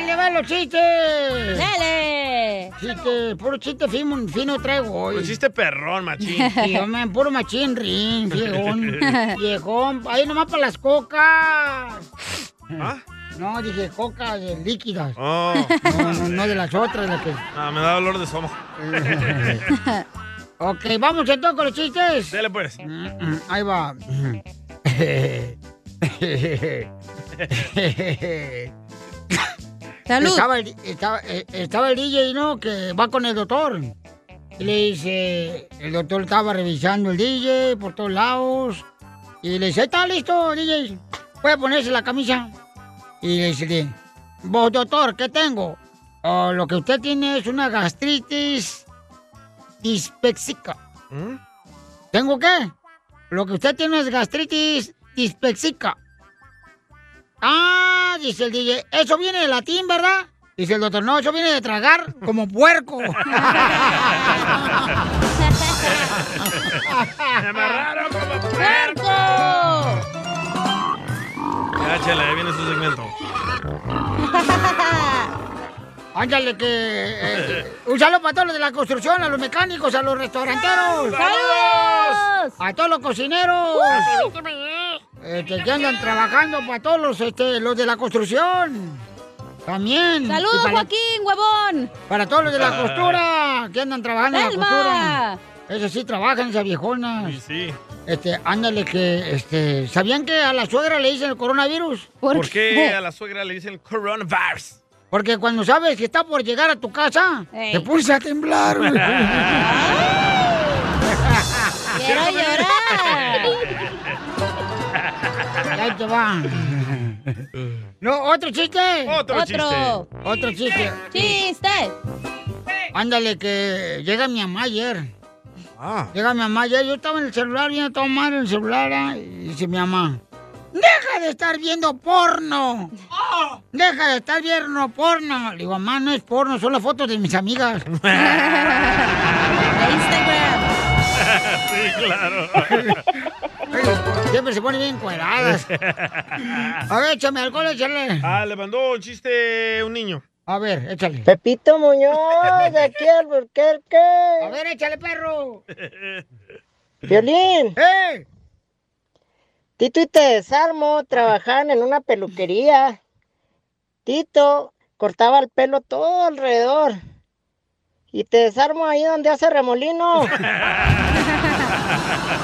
¡Ahí le van los chistes! ¡Dale! Chiste, puro chiste fino, fino traigo hoy. Un chiste perrón, machín. <laughs> Sí, hombre, puro machín, rin, <laughs> viejón. <laughs> Viejón, ahí nomás para las cocas. ¿Ah? No, dije coca de líquidas. Oh. No, no, no de las otras, las que... Ah, me da dolor de estómago. Ok, vamos entonces con los chistes. Dale pues. Ahí va. Salud. Estaba el, estaba, eh, estaba el DJ, ¿no? Que va con el doctor. Y le dice, el doctor estaba revisando el DJ por todos lados. Y le dice, ¿está listo, DJ? Puede ponerse la camisa. Y le dice, vos, doctor, ¿qué tengo? "Oh, lo que usted tiene es una gastritis dispéxica. ¿Tengo qué? Lo que usted tiene es gastritis dispéxica. Ah, dice el DJ, eso viene de latín, ¿verdad? Dice el doctor, no, eso viene de tragar como puerco. <laughs> ¡Me amarraron como puerco! Ya, chela, ya viene su segmento. <laughs> Ándale que... eh, un saludo para todos los de la construcción, a los mecánicos, a los restauranteros. ¡Saludos! A todos los cocineros. Este, que andan trabajando para todos los, este, los de la construcción. También. ¡Saludos, para- Joaquín, huevón! Para todos los de la costura, que andan trabajando en la costura. Eso sí, trabajan esas viejonas. Sí, sí. Este, ándale que, este, ¿sabían que a la suegra le dicen el coronavirus? ¿Por, qué a la suegra le dicen coronavirus? Porque cuando sabes que está por llegar a tu casa, Ey. te pones a temblar. güey. <laughs> ¡Quiero llorar! Y ahí te va. No, otro chiste. Otro, Otro. Otro chiste. ¡Chiste! Ándale que llega mi mamá ayer. Ah. Llega mi mamá ayer, yo estaba en el celular, viendo todo mal en el celular, ah, y dice mi mamá, ¡Deja de estar viendo porno! ¡Deja de estar viendo porno! Le digo, mamá, no es porno, son las fotos de mis amigas. <laughs> De Instagram. <laughs> sí, claro. Siempre se ponen bien cueradas. A ver, échame alcohol, échale. Ah, le mandó un chiste un niño. A ver, échale. Pepito Muñoz, de aquí al Burquerque. A ver, échale, perro. Violín. ¡Eh! Tito y te desarmo trabajaban en una peluquería. Tito cortaba el pelo todo alrededor. Y te desarmo ahí donde hace remolino. <laughs>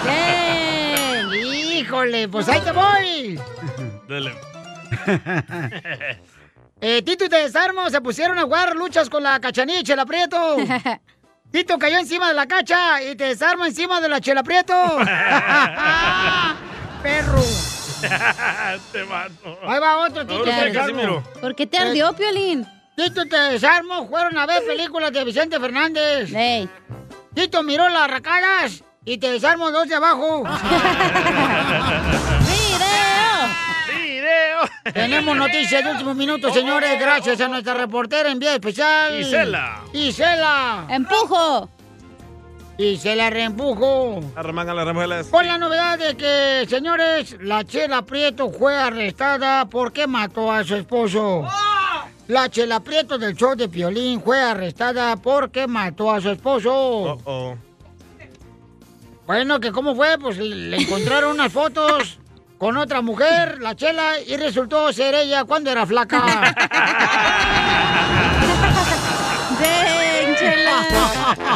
¡Bien! ¡Híjole! Pues ahí te voy. Dale. <laughs> Eh, Tito y te desarmo se pusieron a jugar luchas con la cachanilla y Chela Prieto. <laughs> Tito cayó encima de la cacha y te desarmo encima de la Chela Prieto. Perro. <laughs> Te mato. Ahí va otro Tito. Casimiro. ¿Por qué te ardió, Piolín? Tito te desarmo fueron a ver películas de Vicente Fernández. Tito miró las racadas y te desarmo dos de abajo. <laughs> ¡Video! Tenemos noticias de último minuto, señores, gracias a nuestra reportera en vía especial. Isela. Isela. ¡Empujo! Isela reempujo. Arremanga las remuelas. Con la novedad de que, señores, la Chela Prieto fue arrestada porque mató a su esposo. La Chela Prieto del show de Piolín fue arrestada porque mató a su esposo. Oh. Bueno, que cómo fue, pues le encontraron unas fotos con otra mujer, la Chela, y resultó ser ella cuando era flaca. <laughs> ¡Ven, <laughs>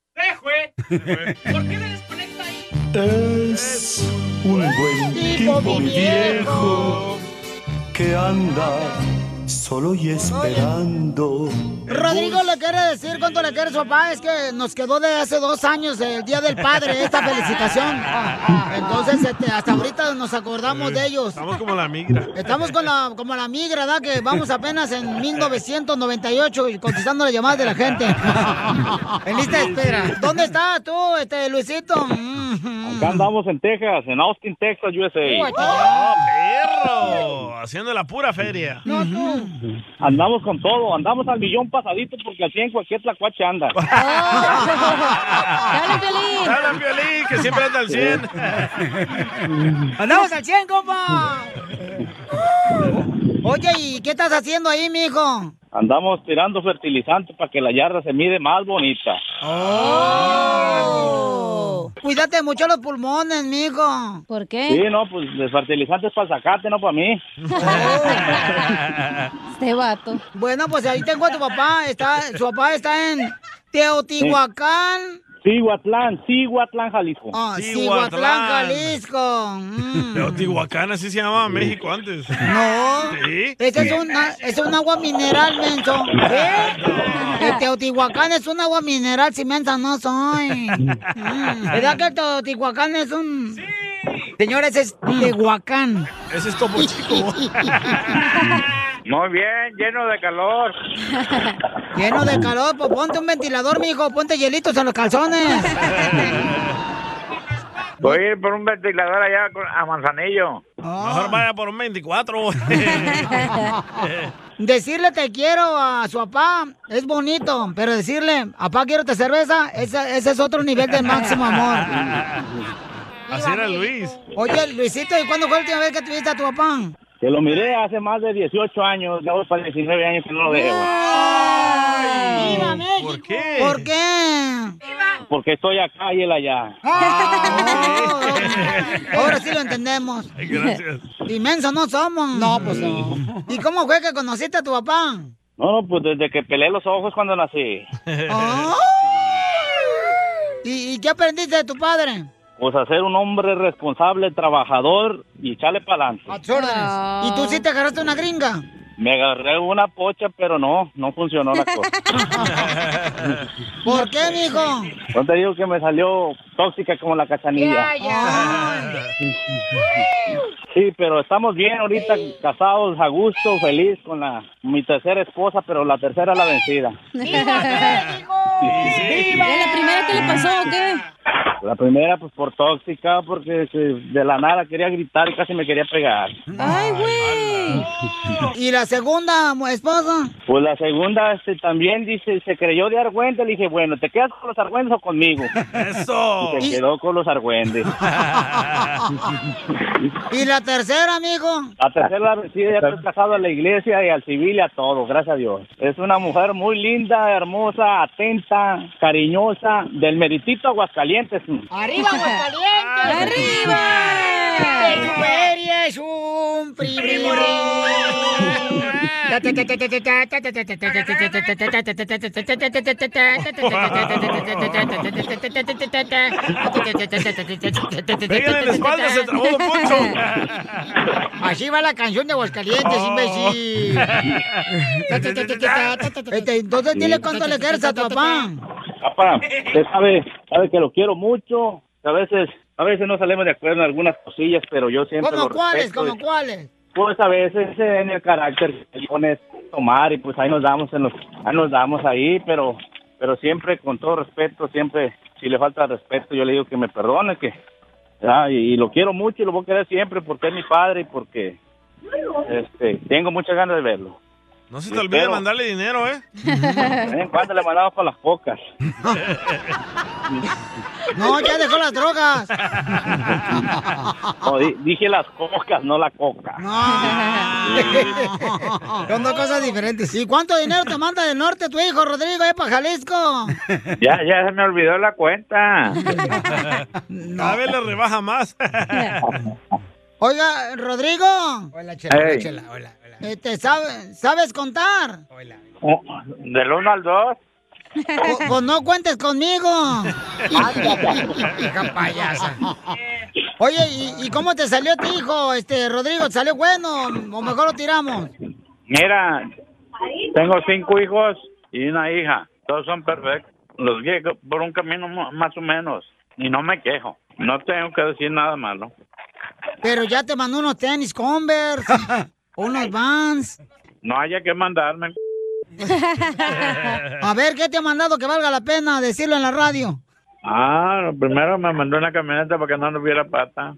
Chela. ¿Por qué me desconecta ahí? Es un buen tipo, mi viejo, que anda solo y esperando. Rodrigo le quiere decir cuánto le quiere a su papá. Es que nos quedó de hace dos años el Día del Padre esta felicitación. Entonces, este, hasta ahorita nos acordamos de ellos. Estamos como la migra. Estamos con la, como la migra, ¿verdad? Que vamos apenas en 1998 y contestando las llamadas de la gente. <laughs> en lista de espera. ¿Dónde estás tú, este, Luisito? Acá andamos en Texas, en Austin, Texas, USA. ¡Oh, perro! Haciendo la pura feria. Andamos con todo, andamos al millón pasadito porque al 100 cualquier tlacuache anda. <laughs> ¡Dale, Piolín! ¡Dale, Piolín, que siempre anda al 100! ¡Andamos al 100, compa! <laughs> Oye, ¿y qué estás haciendo ahí, mijo? Andamos tirando fertilizante para que la yarda se mire más bonita. Oh. Cuídate mucho los pulmones, mijo. ¿Por Sí, no, pues de fertilizante es para el zacate, no para mí. Este vato. Bueno, pues ahí tengo a tu papá. Está, su papá está en Teotihuacán. Cihuatlán, Cihuatlán, Jalisco. Ah, Cihuatlán, Jalisco. Mm. Teotihuacán, así se llamaba México antes. No. ¿Sí? Ese es un, es un agua mineral, menso. ¿Qué? <laughs> El Teotihuacán es un agua mineral, si mensa no soy. <laughs> Mm. ¿Verdad que el Teotihuacán es un... Señores, es Tehuacán. Ese es Topo Chico. <laughs> Muy bien, lleno de calor. <laughs> Lleno de calor, pues ponte un ventilador, mijo, ponte hielitos en los calzones. <laughs> Voy a ir por un ventilador allá con- a Manzanillo. Mejor vaya por un 24. <laughs> Decirle te quiero a su papá es bonito, pero decirle, papá, quiero tu cerveza, ese, ese es otro nivel de máximo amor. Así era Luis. Oye, Luisito, ¿y cuándo fue la última vez que tuviste a tu papá? Que lo miré hace más de 18 años, ya voy para 19 años que no lo veo. ¡Viva México! ¿Por qué? ¿Por qué? porque estoy acá y él allá. <laughs> Ahora sí lo entendemos. Gracias. Inmenso no somos. No, pues no. ¿Y cómo fue que conociste a tu papá? No, no, pues desde que pelé los ojos cuando nací. <laughs> Ah. ¿Y, y qué aprendiste de tu padre? Pues a ser un hombre responsable, trabajador y echarle para adelante. A tus órdenes. ¿Y tú sí te agarraste una gringa? Me agarré una pocha, pero no, no funcionó la cosa. <laughs> ¿Por qué, mijo? No te digo que me salió tóxica como la cachanilla. <laughs> Sí, pero estamos bien ahorita, casados a gusto, feliz con la mi tercera esposa, pero la tercera la vencida. <laughs> ¿Y la primera qué le pasó o qué? La primera, pues por tóxica, porque se- de la nada quería gritar y casi me quería pegar. ¡Ay, güey! ¿Y la segunda esposa? Pues la segunda este, también dice, se creyó de argüente. Le dije, bueno, ¿te quedas con los argüendes o conmigo? ¡Eso! Y se quedó con los argüendes. <laughs> ¿Y la tercera, amigo? La tercera vencida, ya estoy casado a la iglesia y al civil y a todo, gracias a Dios. Es una mujer muy linda, hermosa, atenta, cariñosa, del meritito Aguascalientes. ¡Arriba, Aguascalientes! ¡Arriba! ¡Tu feria es un Pégale en la espalda, se trabó Don Poncho. Así va la canción de Aguascalientes, imbécil. <laughs> Entonces dile cuánto le quieres a tu papá. Papá, usted sabe, sabe que lo quiero mucho. A veces, a veces no salimos de acuerdo en algunas cosillas, pero yo siempre ¿Cómo lo cuáles? ¿Cómo cuáles? Pues a veces eh, en el carácter que pones tomar y pues ahí nos damos en los, ahí nos damos ahí, pero, pero siempre con todo respeto, siempre si le falta respeto yo le digo que me perdone, que ah, y, y lo quiero mucho y lo voy a querer siempre porque es mi padre y porque este tengo muchas ganas de verlo. No se te olvide mandarle dinero, ¿eh? De vez en cuando le mandamos para las pocas. <laughs> No, ya dejó las drogas. No, di- dije las cocas, no la coca. Son dos cosas diferentes. ¿Y cuánto dinero te manda del norte tu hijo, Rodrigo, eh, para Jalisco? Ya, ya se me olvidó la cuenta. <laughs> Cada vez le rebaja más. Oiga, Rodrigo. Hola, Chela, hola, Ey. Chela, hola, Este, ¿sabe- ¿Sabes contar? Oh, Del 1 al 2. Pues, pues no cuentes conmigo. <laughs> Hija payasa. Oye, ¿y, y cómo te salió tu hijo, este, Rodrigo? ¿Te ¿Salió bueno o mejor lo tiramos? Mira, tengo cinco hijos y una hija. Todos son perfectos. Los guío por un camino más o menos. Y no me quejo. No tengo que decir nada malo. Pero ya te mandó unos tenis Converse, <laughs> unos Vans. No haya que mandarme. <laughs> A ver, ¿qué te ha mandado que valga la pena decirlo en la radio? Ah, primero me mandó una camioneta para que no hubiera pata.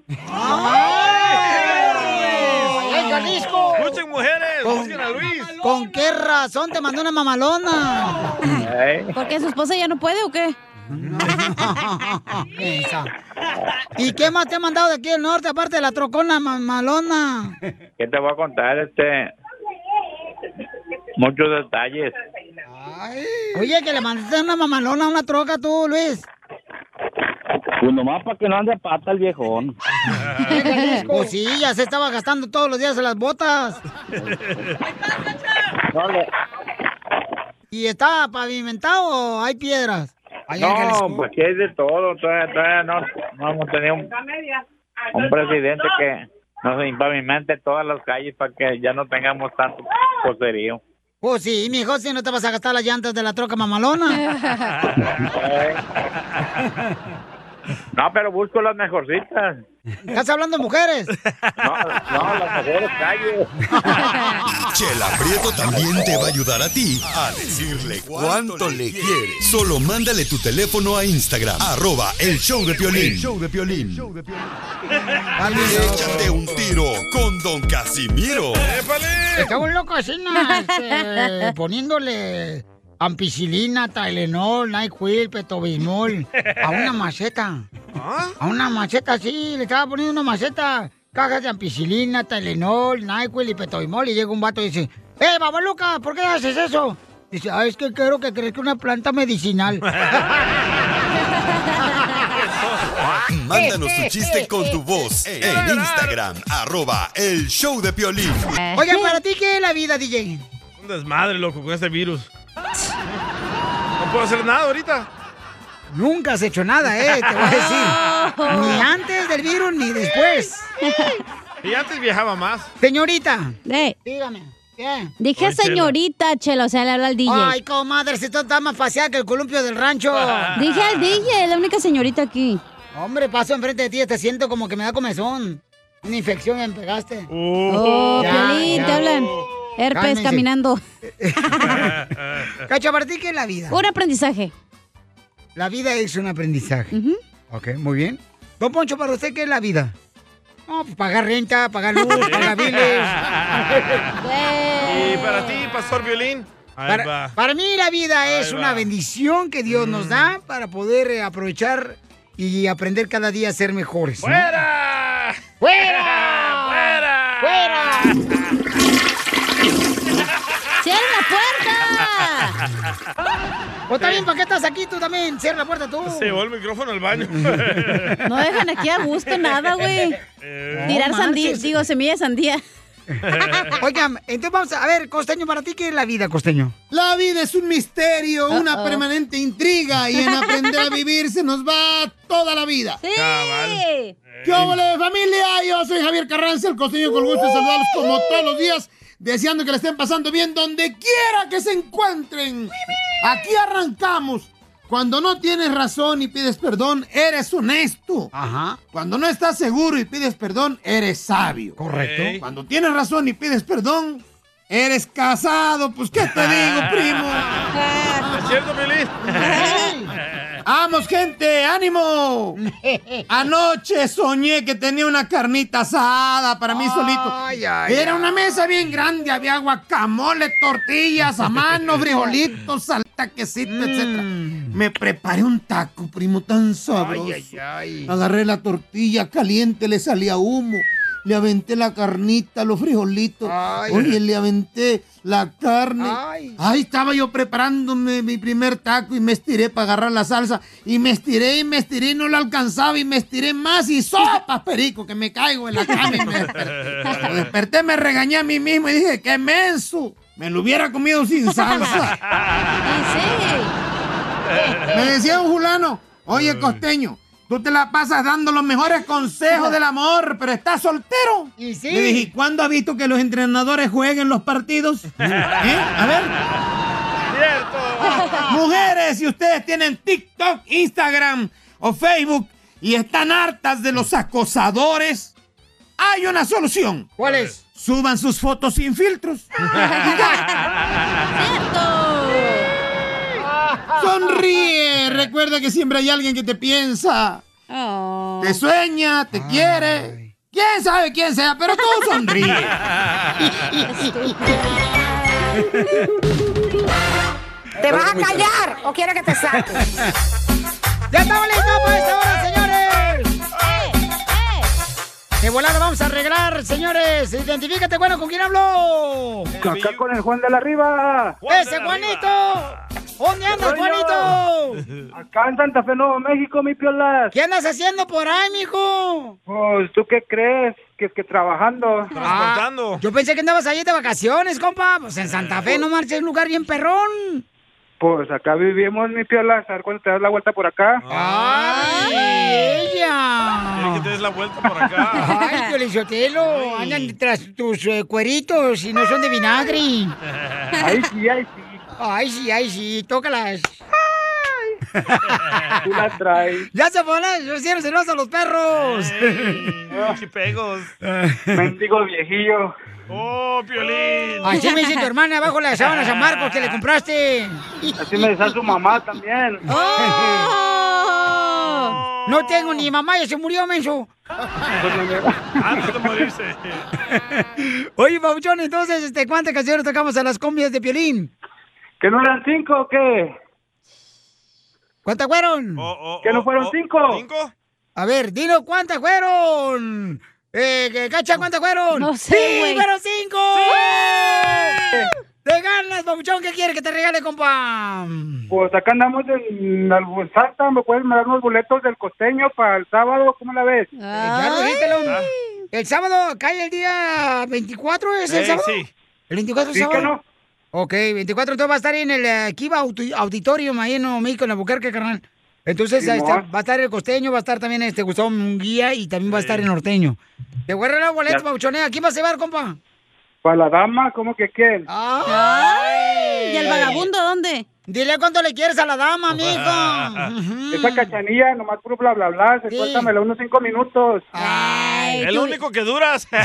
¡Ay, Jalisco! ¡Escuchen, mujeres! ¿Con, ¡Busquen a Luis! ¿Con qué razón te mandó una mamalona? ¿Porque su esposa ya no puede o qué? Esa. <laughs> ¿Y qué más te ha mandado de aquí del norte, aparte de la trocona mamalona? ¿Qué te voy a contar? Este. Muchos detalles. Oye, que le mandaste una mamalona a una troca tú, Luis. Pues nomás para que no ande pata el viejón. <laughs> Pues sí, ya se estaba gastando todos los días en las botas. <laughs> ¿Y está pavimentado o hay piedras? No, Jalisco. pues que hay de todo. Todavía, todavía no, no hemos tenido un, un presidente que nos impavimente todas las calles para que ya no tengamos tanto poserío. Pues sí, mijo, si no te vas a gastar las llantas de la troca mamalona. <laughs> <laughs> No, pero busco las mejorcitas. ¿Estás hablando de mujeres? No, no, las mejores calles. <laughs> Chela Prieto también te va a ayudar a ti a decirle cuánto le quiere. Solo mándale tu teléfono a Instagram, arroba el show de Piolín. El show de Piolín. Échate un tiro con Don Casimiro. Está un loco así, ¿no? Este, <laughs> poniéndole ampicilina, Tylenol, NyQuil, Petobismol a una maceta. A una maceta, sí, le estaba poniendo una maceta, cajas de ampicilina, Tylenol, NyQuil y Petobismol y llega un vato y dice, ¡Eh, babaluca, ¿por qué haces eso? Dice, ah, es que quiero que crezca una planta medicinal. <laughs> Mándanos tu chiste con tu voz en Instagram, arroba el show de Piolín. Oigan, ¿para ti qué es la vida, DJ? Un desmadre, loco, con este virus. <laughs> No puedo hacer nada ahorita. Nunca has hecho nada, ¿eh? Te voy a decir. <laughs> Ni antes del virus ni después. Y antes viajaba más. Señorita. Dígame. ¿Qué? Dije señorita, chela, o sea, le habla al DJ. Ay, comadre, si tú estás más facial que el columpio del rancho. <laughs> Dije al DJ, la única señorita aquí. Hombre, paso enfrente de ti y te siento como que me da comezón. Una infección me pegaste. Oh, Ya, Piolín, ya. te hablan. Herpes Cálmense. caminando. <laughs> Cacho, ¿para ti qué es la vida? Un aprendizaje. La vida es un aprendizaje. Ok, muy bien. Don Poncho, ¿para usted qué es la vida? No, pues pagar renta, pagar luz, <laughs> pagar biles. Y para ti, Pastor Violín. Para, para mí la vida es una bendición que Dios nos da para poder eh, aprovechar y aprender cada día a ser mejores. ¿no? ¡Fuera! ¡Fuera! <laughs> ¡Fuera! ¡Cierra O también, ¿para qué estás aquí tú también? Cierra la puerta tú. Se llevó el micrófono al baño. <laughs> No dejan aquí a gusto nada, güey. Eh, Tirar No sandía, digo, semilla de sandía. <laughs> Oigan, entonces vamos a, a ver, Costeño, ¿para ti qué es la vida, Costeño? La vida es un misterio, una permanente intriga y en aprender a vivir se nos va toda la vida. Sí. ¿Qué óvole, familia? Yo soy Javier Carranza, el costeño con gusto de saludarlos como todos los días, deseando que le estén pasando bien donde quiera que se encuentren. Aquí arrancamos. Cuando no tienes razón y pides perdón, eres honesto. Ajá. Cuando no estás seguro y pides perdón, eres sabio. Correcto. Cuando tienes razón y pides perdón, eres casado. Pues, ¿qué te digo, primo? <laughs> ¿Es cierto, Violín? <laughs> ¡Vamos, gente! ¡Ánimo! <laughs> Anoche soñé que tenía una carnita asada para mí solito. Ay, ay, Era una mesa bien grande, había guacamole, tortillas a mano, <laughs> frijolitos, salta, quesito, etc. Me preparé un taco, primo, tan sabroso. Mm. Ay, ay, ay. Agarré la tortilla caliente, le salía humo. Le aventé la carnita, los frijolitos. Ay. Oye, le aventé la carne. Ay. Ahí estaba yo preparándome mi primer taco y me estiré para agarrar la salsa. Y me estiré y me estiré y no la alcanzaba y me estiré más y sopas, <laughs> perico, que me caigo en la cama y me desperté. Cuando desperté me regañé a mí mismo y dije, qué menso. Me lo hubiera comido sin salsa. <laughs> Me decía un fulano, oye costeño, tú te la pasas dando los mejores consejos del amor, pero estás soltero. Y sí. Le dije, "¿Y ¿cuándo has visto que los entrenadores jueguen los partidos? <laughs> ¿Eh? A ver. <laughs> Mujeres, si ustedes tienen TikTok, Instagram o Facebook y están hartas de los acosadores, hay una solución. ¿Cuál es? Suban sus fotos sin filtros. <laughs> Sonríe. <laughs> Recuerda que siempre hay alguien que te piensa. Te sueña, te quiere. ¿Quién sabe quién sea? Pero tú sonríe. <laughs> ¿Te vas a callar o quiero que te saque? <laughs> ¡Ya estamos listos para esta hora, señores! De volada vamos a arreglar, señores. Identifícate, bueno, ¿con quién hablo? Acá con el Juan de la Riva. ¡Ese Juanito! ¿Dónde andas, Juanito? Acá en Santa Fe, Nuevo México, mi piolas. ¿Qué andas haciendo por ahí, mijo? Pues, ¿tú qué crees? Que, que trabajando. Ah, yo pensé que andabas ahí de vacaciones, compa. Pues en Santa Fe no marches, un lugar bien perrón. Pues acá vivimos, mi piolas. A ver cuándo te das la vuelta por acá. ¡Ay, ella! Quiere que te des la vuelta por acá. Ay, <laughs> Piolichotelo, andan tras tus eh, cueritos y no son de vinagre. Ay, sí, ay, sí. Ay, sí, ay, sí, tócalas. Tú la traes. <laughs> ¡Ya se ponen! ¡Los hicieron celosos a los perros! Chipegos. <laughs> Mendigo viejillo. ¡Oh, Piolín! Así me dice tu hermana abajo de la sábana San Marcos que le compraste. Así me decía su mamá también. <laughs> ¡Oh! No tengo ni mamá, ya se murió, menso. Antes de morirse. Oye, Pabuchón, entonces, este, ¿cuántas canciones tocamos a las combias de Piolín? ¿Que no eran cinco o qué? ¿Cuántas fueron? ¿Que no fueron cinco? ¿Cinco? A ver, dilo, ¿cuántas fueron? Eh, que- Cacha, ¿cuántas fueron? No sé, ¡Sí, fueron cinco! ¡Te ganas, papuchón? ¿Qué quiere que te regale, compa? Pues acá andamos en Albuzata, ¿me puedes mandar unos boletos del costeño para el sábado? ¿Cómo la ves? Eh, ya lo dije, pelón. El sábado cae el día 24, ¿es el Eh, sábado? sí. ¿El 24 es Sí, sábado? que no. Ok, 24 entonces va a estar en el Kiva Auditorium ahí en Nuevo México, en Albuquerque, carnal. Entonces ahí está, Simón. va a estar el costeño, va a estar también este Gustavo Munguía y también va a estar el norteño. Te voy a regalar boletos, Ya. papuchonea. ¿Quién vas a llevar, compa? Para la dama, ¿cómo que quién? ¡Ay! ¿Y el vagabundo dónde? Dile cuánto le quieres a la dama, <laughs> mijo. Esa cachanilla, nomás puro bla bla bla, se cuéntamela unos cinco minutos. El único que duras. <laughs>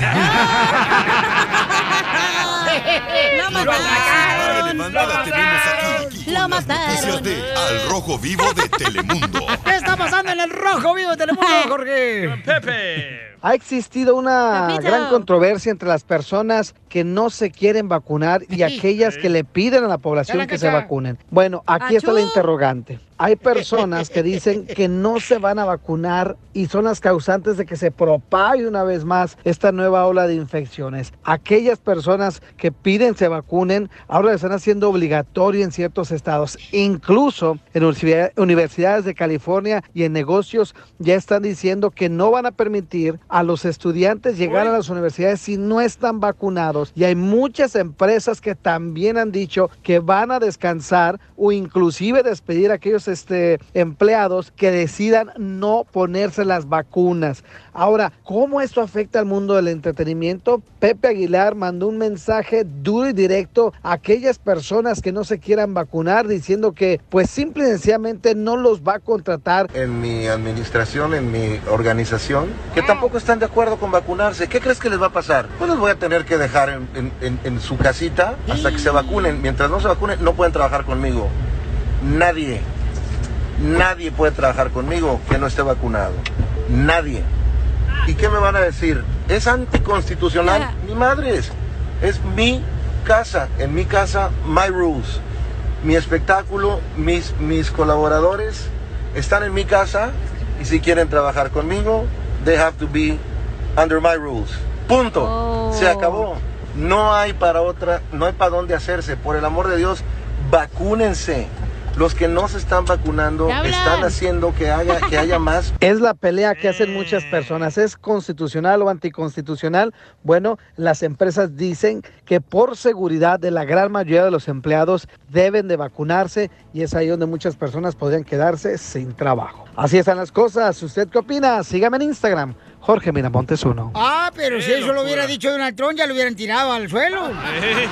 ¡Lo mataron! Tenemos aquí. ¡Lo mataron! de Al Rojo Vivo de Telemundo. ¿Qué está pasando en el rojo vivo de Telemundo, Jorge? Pepe. Ha existido una gran controversia entre las personas que no se quieren vacunar y aquellas que le piden a la población que se vacunen. Bueno, aquí está la interrogante. Hay personas que dicen que no se van a vacunar y son las causantes de que se propague una vez más esta nueva ola de infecciones. Aquellas personas que piden se vacunen ahora lo están haciendo obligatorio en ciertos estados. Incluso en universidad- universidades de California y en negocios ya están diciendo que no van a permitir a los estudiantes llegar a las universidades si no están vacunados. Y hay muchas empresas que también han dicho que van a descansar o inclusive despedir a aquellos este, empleados que decidan no ponerse las vacunas. Ahora, ¿cómo esto afecta al mundo del entretenimiento? Pepe Aguilar mandó un mensaje duro y directo a aquellas personas que no se quieran vacunar diciendo que pues simple y sencillamente no los va a contratar en mi administración, en mi organización, que tampoco están de acuerdo con vacunarse. ¿Qué crees que les va a pasar? Pues los voy a tener que dejar en, en- en- en su casita hasta que se vacunen. Mientras no se vacunen, no pueden trabajar conmigo. Nadie, nadie puede trabajar conmigo que no esté vacunado. Nadie. ¿Y qué me van a decir? ¿Es anticonstitucional? Mi madre es. Es mi casa. En mi casa, my rules. Mi espectáculo, mis, mis colaboradores están en mi casa y si quieren trabajar conmigo, they have to be under my rules. Punto. Se acabó. No hay para otra, no hay para dónde hacerse. Por el amor de Dios, vacúnense. Los que no se están vacunando están haciendo que haya, que haya más <laughs> Es la pelea que hacen muchas personas. ¿Es constitucional o anticonstitucional? Bueno, las empresas dicen que por seguridad de la gran mayoría de los empleados deben de vacunarse y es ahí donde muchas personas podrían quedarse sin trabajo. Así están las cosas. ¿Usted qué opina? Sígame en Instagram, Jorge Miramontes uno. Ah, pero si eso lo hubiera dicho Donald Trump, ya lo hubieran tirado al suelo. Eh,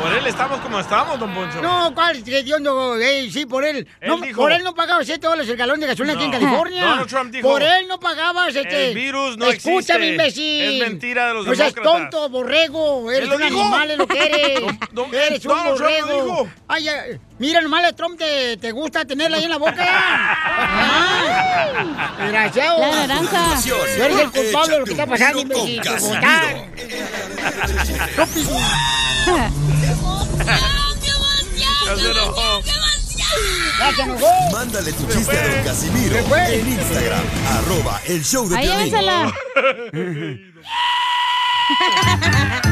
por él estamos como estamos, don Poncho. No, ¿cuál? Que Dios no, ey, sí, por él. Él No, dijo- por él no pagaba 7 dólares el galón de gasolina aquí en. California. Donald Trump dijo, por él no pagabas este. "El virus no Escúchame, existe. imbécil. Es mentira de los No seas demócratas. tonto, borrego. Eres un dijo. animal, es lo que eres. Don- don- eres un Donald Trump lo borrego. dijo. Ay, ay, mira, nomás el Trump te, te gusta tenerla ahí en la boca. Ay, Desgraciado. La naranja. Tú eres el culpable de lo que está pasando, imbécil. Mándale tu chiste a don Casimiro en Instagram, arroba el show de Ahí <laughs>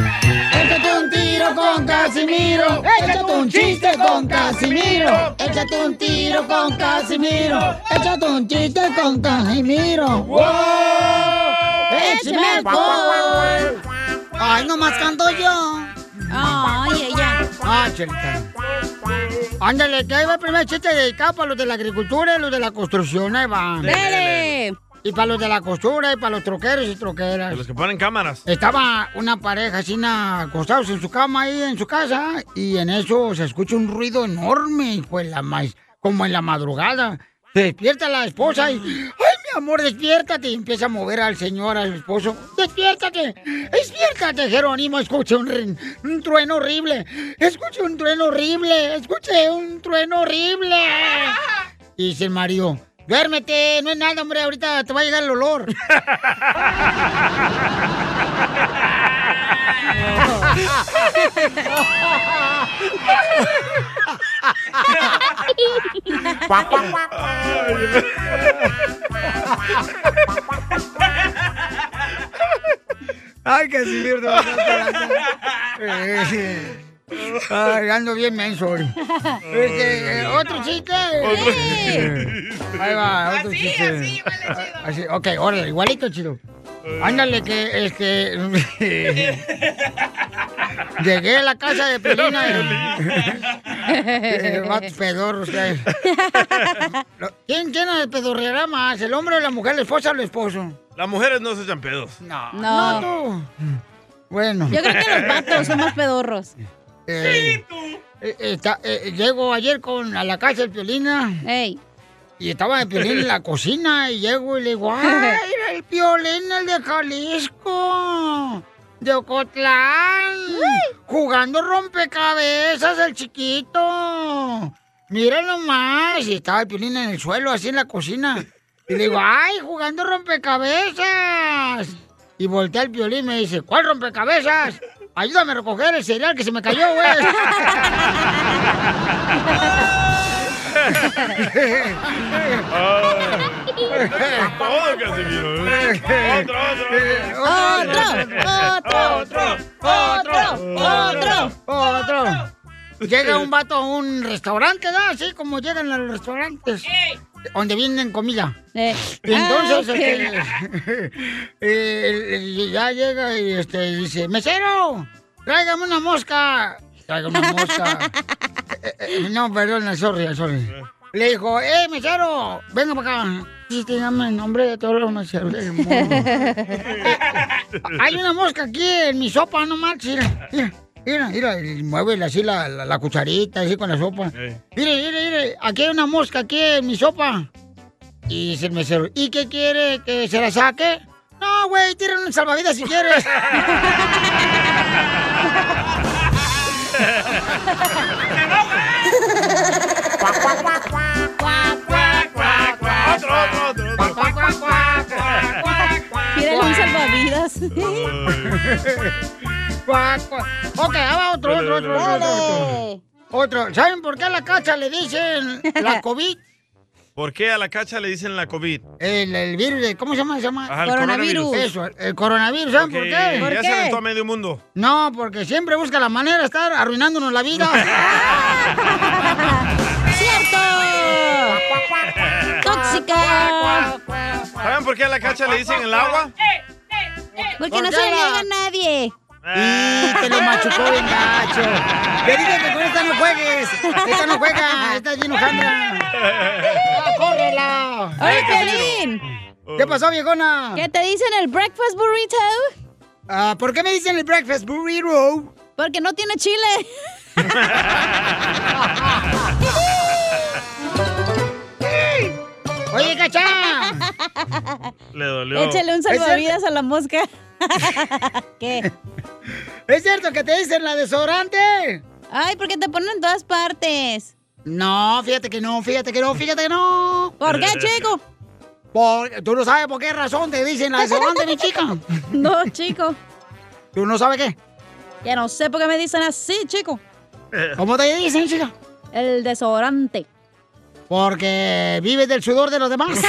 con Casimiro. Échate un chiste con Casimiro. Échate un tiro con Casimiro. Échate un chiste con Casimiro. ¡Wow! ¡Échame alcohol! Ay, nomás canto yo. Ay, ella. Ah, chelita. Ándale, que ahí va el primer chiste dedicado para los de la agricultura y los de la construcción. Ahí van. Dele. Y para los de la costura y para los troqueros y troqueras. De los que ponen cámaras. Estaba una pareja así acostados en su cama ahí en su casa y en eso se escucha un ruido enorme, pues la maíz, como en la madrugada. Se despierta la esposa y, ¡ay, mi amor, despiértate! Y empieza a mover al señor, al esposo. ¡Despiértate! ¡Despiértate, Jerónimo! Escuche un, trueno horrible. Escuche un trueno horrible. Escuche un trueno horrible. Y dice el marido, duérmete, no es nada, hombre, ahorita te va a llegar el olor. Ay, Casimiro, te vas a Ay, ando bien menso. hoy. <laughs> Este, eh, ¿Otro chiste? Ahí va, otro chiste. Así, ok, órale, igualito, chido. Ándale, que este. <laughs> Llegué a la casa de Pelina. y- <laughs> Vatos pedorros ¿Quién llena de pedorreará más? ¿El hombre o la mujer, la esposa o el esposo? Las mujeres no se echan pedos. No. No. tú. Bueno. Yo creo que los vatos son más pedorros. Eh, eh, está- eh, llego ayer con, a la casa del Piolina. Y estaba el Piolín en la <laughs> cocina y llego y le digo, <laughs> ¡ay, era el Piolín, el de Jalisco! De Ocotlán. Jugando rompecabezas el chiquito. Mira nomás. Y estaba el Piolín en el suelo, así en la cocina. Y le digo, <laughs> ¡ay, jugando rompecabezas! Y voltea el Piolín y me dice, ¿cuál rompecabezas? Ayúdame a recoger el cereal que se me cayó, güey. Todo, Casimiro. ¿eh? Otro, otro, otro, otro, otro, otro. Llega un vato a un restaurante, ¿no? Así como llegan a los restaurantes. Donde vienen comida. Y entonces, Ah, este, <laughs> eh, ya llega y este, dice, mesero, tráigame una mosca. Tráigame una mosca. <laughs> Eh, eh, no, perdón, sorry, sorry. Le dijo, eh, mesero, venga para acá. Sí, dígame el nombre de todos los meseros del mundo. Eh, <laughs> Hay una mosca aquí en mi sopa, no marches. Mira, mira, mira, mira, mueve así la, la, la cucharita, así con la sopa. <laughs> Mire, mire, mire, aquí hay una mosca aquí en mi sopa. Y dice el mesero, ¿y qué quiere? ¿Que se la saque? No, güey, tírale un salvavidas si quieres. Tírale un salvavidas. Cuac, cuac. ok, ahí va otro, otro, otro, otro, otro, otro. Otro. ¿Saben por qué a la cacha le dicen la <laughs> COVID? ¿Por qué a la cacha le dicen la COVID? El, el virus, de- ¿cómo se llama? Se llama Ajá, el coronavirus. Eso, el coronavirus, ¿saben por Porque qué? ya se aventó a medio mundo. No, porque siempre busca la manera de estar arruinándonos la vida. <laughs> <laughs> ¡Cierto! ¡Tóxica! ¿Saben por qué a la cacha le dicen el agua? Porque ¿Por no qué se le niega a nadie. Y te lo machucó bien gacho. Dije que con esta no juegues. Esta no juega. Esta es. ¡Ah, ¡Córrela! ¡Oye, Piolín! ¿Qué pasó, viejona? ¿Qué te dicen el breakfast burrito? Ah, ¿Por qué me dicen el breakfast burrito? Porque no tiene chile. <laughs> <laughs> Oye, cacha. <laughs> Le dolió. Échale un salvavidas a la mosca. <laughs> ¿Qué? ¿Es cierto que te dicen la desodorante? Ay, porque te ponen en todas partes. No, fíjate que no, fíjate que no, fíjate que no. ¿Por qué, chico? Por- tú no sabes por qué razón te dicen la desodorante, mi chica. <laughs> No, chico. ¿Tú no sabes qué? Ya no sé por qué me dicen así, chico. ¿Cómo te dicen, chica? El desodorante. Porque vives del sudor de los demás. <laughs>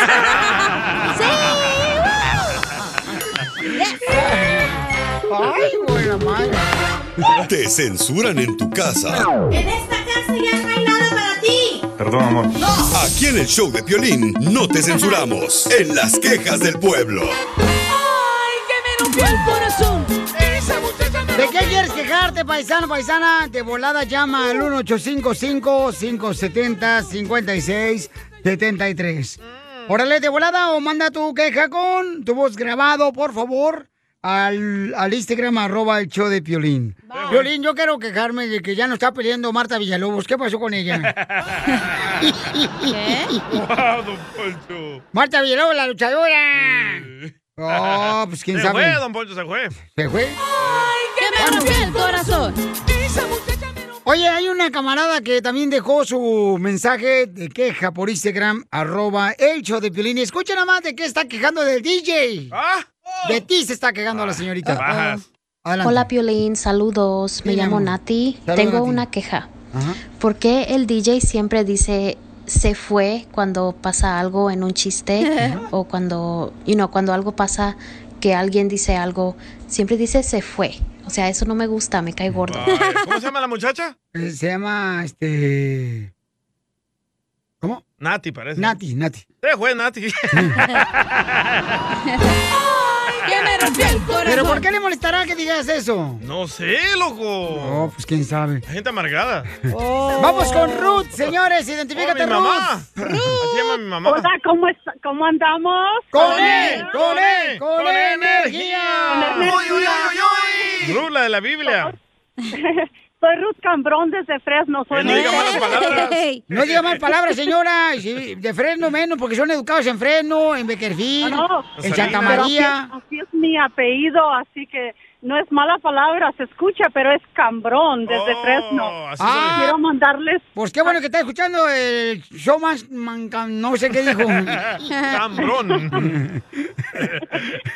Ay, buena madre. Te censuran en tu casa. En esta casa ya no hay nada para ti. Perdón, amor. Aquí en el show de Piolín no te censuramos. En las quejas del pueblo. Ay, que me rompió el corazón. Esa muchacha me ¿De qué quieres quejarte, paisano, paisana? De volada llama al 1855-570-5673. Órale, de volada o manda tu queja con tu voz grabado, por favor, al, al Instagram arroba el show de Piolín. Piolín, yo quiero quejarme de que ya no está peleando Marta Villalobos. ¿Qué pasó con ella? ¡Wow, <laughs> don Poncho! Marta Villalobos, la luchadora. Oh, pues quién se sabe. fue, don Poncho, se fue. ¿Se fue? Ay, que me rompió el corazón. Oye, hay una camarada que también dejó su mensaje de queja por Instagram, arroba el show de Piolín. Escucha nada más de qué está quejando del DJ. De ti se está quejando la señorita. Bajas. Adelante. Hola Piolín, saludos. Me Sí, llamo. Nati. Saludos, Tengo Nati. una queja. Ajá. ¿Por qué el DJ siempre dice se fue cuando pasa algo en un chiste o cuando, you know, cuando algo pasa que alguien dice algo, siempre dice se fue. O sea, eso no me gusta, me cae gordo. ¿Cómo se llama la muchacha? Eh, Se llama, este... ¿Cómo? Nati, parece. Nati, Nati. Sí, fue Nati. <laughs> <laughs> ¡Que me rompió el corazón! ¿Pero por qué le molestará que digas eso? No sé, loco. No, pues quién sabe. Gente amargada. Vamos con Ruth, señores, identifícate, Oh, mi mamá. Ruth. Así se llama mi mamá. Hola, ¿cómo, es- ¿cómo andamos? ¡Con él! ¡Con él! ¡Con energía! Con energía. Ruth, la de la Biblia. Soy Ruth Cambrón desde Fresno. Soy no diga malas palabras. No diga mal palabras, señora. De Fresno menos, porque son educados en Fresno, en Beckerfield, No, en Santa María. Así, así es mi apellido, así que no es mala palabra, se escucha, pero es Cambrón desde Fresno. Ah. Quiero mandarles. Pues qué bueno que está escuchando el show más no sé qué dijo. <laughs> Cambrón.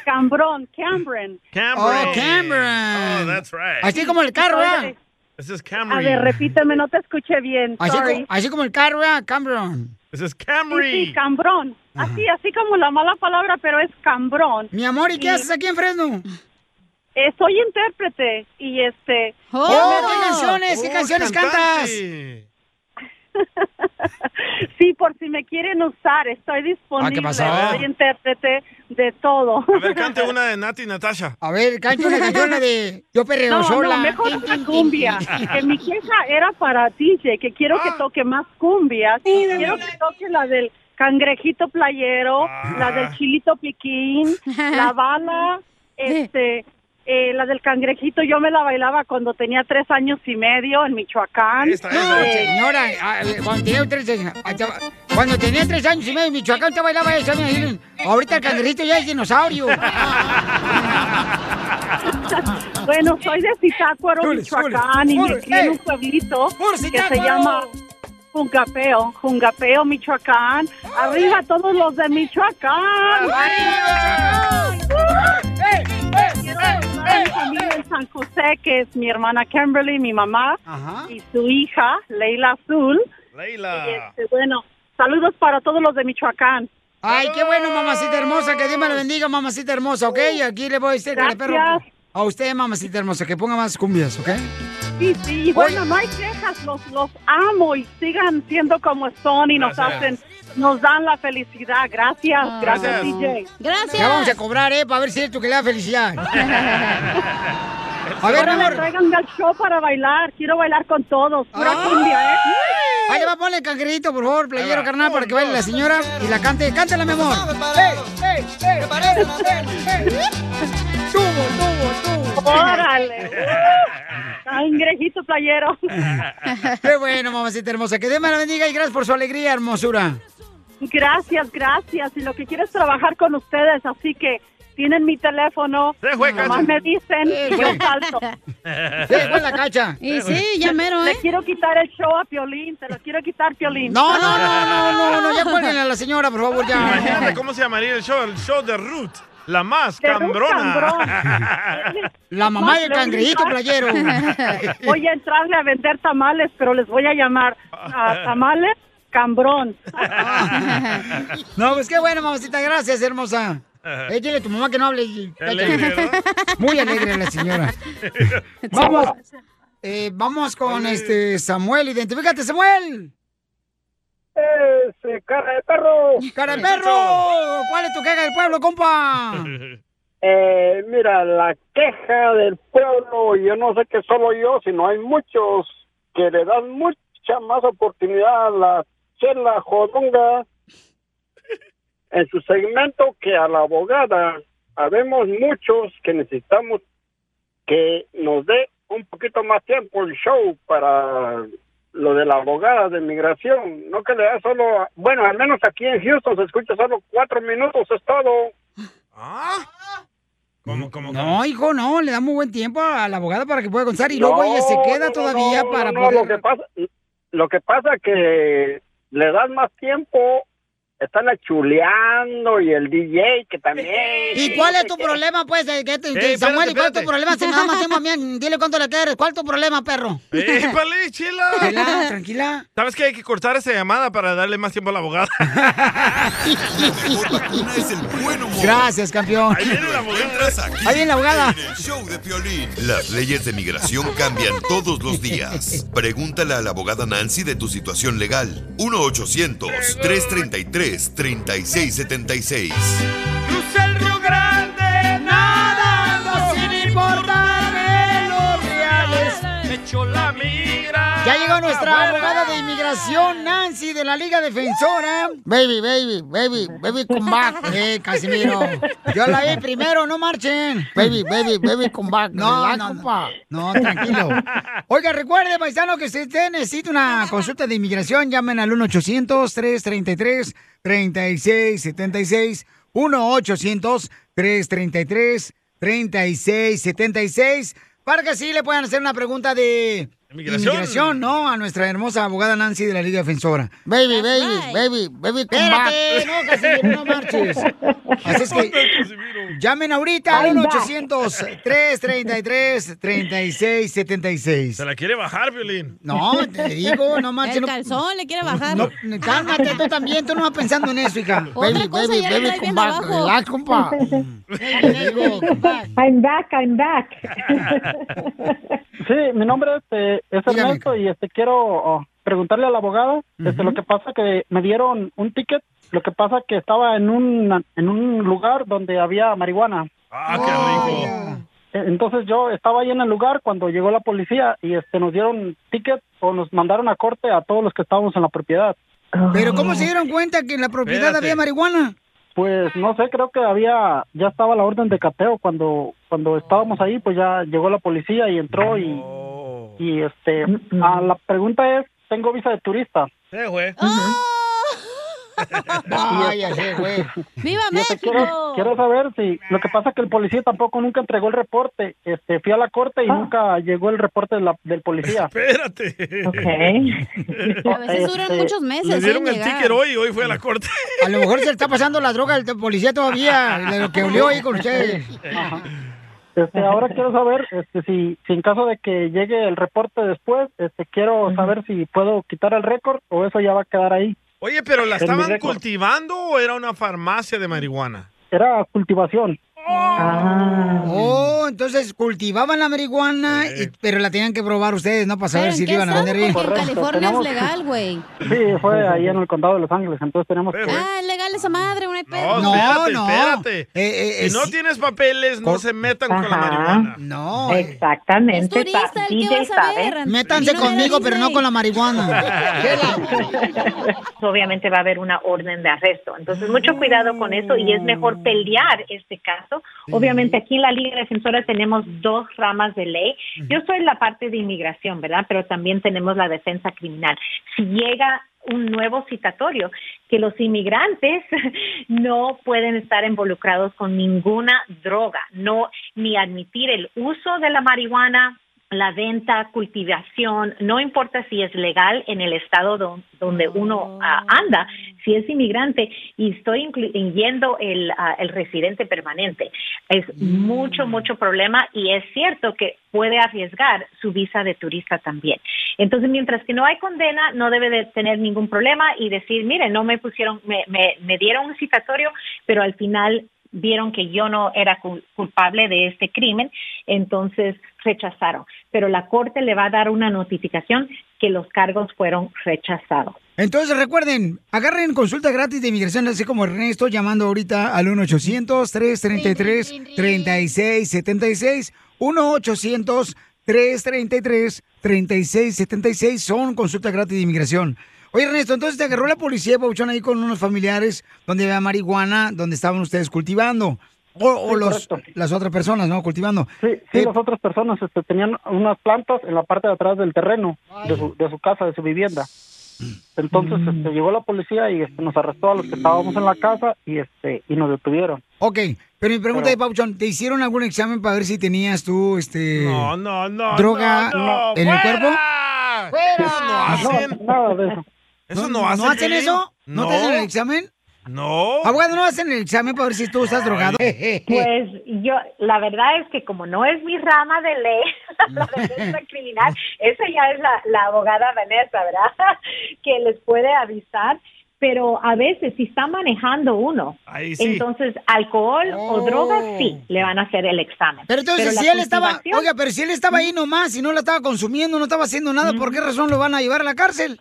Cambrón, Cameron. Oh, Cameron. Oh, that's right. Así como el carro, ¿verdad? Es A Camry. ver, repíteme, no te escuché bien. Así, sorry. como, así como el carro, ¿verdad? Cameron. Ese es Sí, Camry. sí, Cambrón. Así, así como la mala palabra, pero es Cambrón. Mi amor, ¿y qué haces aquí en Fresno? Eh, soy intérprete y este. ¡Oh, qué canciones! ¿Qué canciones cantas? <laughs> Sí, por si me quieren usar, estoy disponible. Ah, ¿qué pasó? Soy intérprete de todo. A ver, cante una de Nati y Natasha. A ver, cante una canción de Yo perreo No, sola. no, mejor una cumbia. Que mi queja era para DJ, que quiero Ah. que toque más cumbias. Quiero que toque la del cangrejito playero, la Ah. del chilito piquín, la bala, <laughs> este, eh, la del cangrejito. Yo me la bailaba cuando tenía tres años y medio en Michoacán. No, Eh, señora, ah, eh, cuando tenía tres años, ya- cuando tenía tres años y medio en Michoacán te bailaba esa, me. Ahorita el cangrejito ya es dinosaurio. <laughs> Bueno, soy de Zitácuaro, Michoacán, y me crié en un ¡eh! pueblito que se llama Jungapeo, Jungapeo, Michoacán. Arriba todos los de Michoacán. Quiero saludar a mi familia en San José, que es mi hermana Kimberly, mi mamá, y su hija, Leila Azul. Leila. Y este, bueno, saludos para todos los de Michoacán. Ay, qué bueno, mamacita hermosa, que Dios me la bendiga, mamacita hermosa, ¿ok? Y aquí le voy a decir, Gracias. perro, a usted, mamacita hermosa, que ponga más cumbias, ¿ok? Sí, sí, y bueno, no hay quejas, los, los amo y sigan siendo como son y nos Gracias. hacen, nos dan la felicidad. Gracias, gracias, DJ. Ya vamos a cobrar, ¿eh? Para ver si es esto que le da felicidad. <laughs> A ver, amor. traigan al show para bailar, quiero bailar con todos, pura Ah. cumbia, ¿eh? Ahí le va a ponerle el cangrejito, por favor, playero carnal, para que baile la señora y la cante. Cántala, mi amor. ¡Ey, ey, ey! ¡Tubo, tubo, tubo! Órale. <laughs> Cangrejito playero. <laughs> Qué bueno, mamacita hermosa. Que Dios me la bendiga y gracias por su alegría, hermosura. Gracias, gracias. Y lo que quiero es trabajar con ustedes, así que tienen mi teléfono. fue, Nomás me dicen y yo salto. <laughs> Sí, fue la cacha. Y sí, ya mero, Le ¿eh? quiero quitar el show a Piolín, te lo quiero quitar, Piolín. No, no, no, no, no, no, ya cuélguenle a la señora, por favor, ya. Imagínate cómo se llamaría el show, el show de Ruth, la más cambrona. <laughs> La mamá del voy a cangrejito playero. <laughs> Voy a entrarle a vender tamales, pero les voy a llamar a tamales cambrón. <laughs> No, pues qué bueno, mamacita, gracias, hermosa. Eh, dile a tu mamá que no hable. y- Alegre. Muy alegre la señora. Vamos, eh, vamos con este Samuel. Identifícate, Samuel. Ese cara de perro. ¡Cara de perro! ¿Cuál es tu queja del pueblo, compa? <laughs> Eh, mira, la queja del pueblo, yo no sé que solo yo, sino hay muchos que le dan mucha más oportunidad a la chela jodonga en su segmento que a la abogada. Habemos muchos que necesitamos que nos dé un poquito más tiempo el show para lo de la abogada de migración. No que le da solo, bueno, al menos aquí en Houston se escucha solo cuatro minutos, es todo. ¿Cómo, cómo, No, hijo, no, le damos buen tiempo a la abogada para que pueda contar y luego ella se queda no, todavía no, para no, poder... Lo que pasa, lo que pasa que le dan más tiempo están chuleando y el DJ que también. <laughs> ¿Y cuál es tu problema, pues? que te- que Ey, Samuel, ¿y cuál es tu problema? Si nada más mí, <laughs> dile cuánto le quieres. ¿Cuál es tu problema, perro? ¡Épale, <laughs> chila! Tranquila. ¿Sabes que hay que cortar esa llamada para darle más tiempo a la abogada? es el buen humor. Gracias, campeón. Ahí viene la abogada. Aquí Ahí viene la abogada. en el show de Piolín. Las leyes de migración cambian todos los días. Pregúntale a la abogada Nancy de tu situación legal. 1-800-333-3676. Crucé el Río Grande nadando sin importarme los reales. Me echó la migra. Ya llegó nuestra abogada de inmigración, Nancy, de la Liga Defensora. Baby, baby, baby, baby, come back. <laughs> Eh, Casimiro. Yo la vi primero, no marchen. Baby, baby, baby, come back. No, no, compa. no, tranquilo. Oiga, recuerde, paisano, que si usted necesita una consulta de inmigración, llamen al 1-800-333-3676. 1-800-333-3676. Para que así le puedan hacer una pregunta de Inmigración. ¿no? A nuestra hermosa abogada Nancy de la Liga Defensora. Baby, baby, baby, baby, come back. Espérate, no, Casimiro, no marches. <laughs> Así es que llamen ahorita al I'm back. 1-800-333-3676. Se la quiere bajar, Violín. No, te digo, no <laughs> marches. El no- calzón le quiere bajar. No, cálmate tú también, tú no vas pensando en eso, hija. Otra baby, cosa, baby, ya baby, abajo. Relax, compa. <laughs> I'm back, I'm back. Sí, mi nombre este, es Ernesto y este quiero oh, preguntarle a la abogada, este, lo que pasa que me dieron un ticket, lo que pasa que estaba en un en un lugar donde había marihuana. Ah, qué rico. Eh, Entonces yo estaba ahí en el lugar cuando llegó la policía y este nos dieron ticket o nos mandaron a corte a todos los que estábamos en la propiedad. Pero ¿cómo se dieron cuenta que en la propiedad Espérate. había marihuana? Pues no sé, creo que había, ya estaba la orden de cateo cuando cuando estábamos ahí, pues ya llegó la policía y entró y, y este, ah, la pregunta es, tengo visa de turista. Sí, güey. <laughs> Vaya, sí, güey. ¡Viva este, quiero, quiero saber si, lo que pasa es que el policía tampoco nunca entregó el reporte, este, fui a la corte y nunca llegó el reporte de la- del policía. Espérate. A veces duran Este, muchos meses. Le dieron en el llegar. ticket hoy, hoy fue a la corte. A lo mejor se le está pasando la droga al policía todavía, de lo que <laughs> olió ahí con ustedes. Este, <laughs> ahora quiero saber este, si, si en caso de que llegue el reporte después, este, quiero saber si puedo quitar el récord o eso ya va a quedar ahí. Oye, pero ¿la estaban cultivando o era una farmacia de marihuana? Era cultivación. Oh, entonces cultivaban la marihuana, y- pero la tenían que probar ustedes, ¿no? Para saber ¿Pero si le iban a vender bien. Porque en Correcto, California tenemos- es legal, güey. Sí, fue ahí en el condado de Los Ángeles, entonces tenemos que... Ah, es legal esa madre, una pedo. No, espérate, no. espérate. Eh, eh, si no es- tienes papeles, no se metan con la marihuana. No. Exactamente. Es turista, ta- el que va a saber. Métanse no conmigo, pero no con la marihuana. <laughs> <laughs> Obviamente va a haber una orden de arresto. Entonces, mucho cuidado con eso y es mejor pelear este caso. Obviamente, aquí en la Liga Defensora tenemos dos ramas de ley. Yo soy la parte de inmigración, ¿verdad? Pero también tenemos la defensa criminal. Si llega un nuevo citatorio, que los inmigrantes <laughs> no pueden estar involucrados con ninguna droga, no ni admitir el uso de la marihuana, la venta, cultivación, no importa si es legal en el estado don- donde uno ah, anda, si es inmigrante y estoy inclu- incluyendo el, ah, el residente permanente. Es mucho, mucho problema y es cierto que puede arriesgar su visa de turista también. Entonces, mientras que no hay condena, no debe de tener ningún problema y decir, mire, no me pusieron, me, me, me dieron un citatorio, pero al final vieron que yo no era cul- culpable de este crimen, entonces rechazaron. Pero la corte le va a dar una notificación que los cargos fueron rechazados. Entonces recuerden, agarren consulta gratis de inmigración, así como Ernesto, llamando ahorita al 1-800-333-3676. 1-800-333-3676 son consultas gratis de inmigración. Oye, Ernesto, entonces te agarró la policía, Pauchón, ahí con unos familiares donde había marihuana, donde estaban ustedes cultivando. O, o Sí, los, las otras personas, ¿no? Cultivando. Sí, sí, las otras personas este, tenían unas plantas en la parte de atrás del terreno de su, de su casa, de su vivienda. Entonces este, llegó la policía y este, nos arrestó a los que estábamos en la casa y este y nos detuvieron. Ok, pero mi pregunta Pero- es, Pauchón, ¿te hicieron algún examen para ver si tenías tú, este... No, no, no. droga no, no, en el ¡fuera! cuerpo? Eso no hacen. nada de eso. Eso ¿No- no, no hacen. hacen eso? ¿No te hacen el examen? No. Abogado, ¿no hacen el examen para ver si tú estás drogado? <laughs> Pues yo, la verdad es que como no es mi rama de ley, <laughs> la defensa criminal, esa ya es la, la abogada Vanessa, ¿verdad? <laughs> Que les puede avisar. Pero a veces, si está manejando uno, Ahí sí. entonces alcohol o drogas, sí, le van a hacer el examen. Pero entonces, si él estaba, oiga, pero si él estaba ahí nomás y no la estaba consumiendo, no estaba haciendo nada, ¿por qué razón lo van a llevar a la cárcel?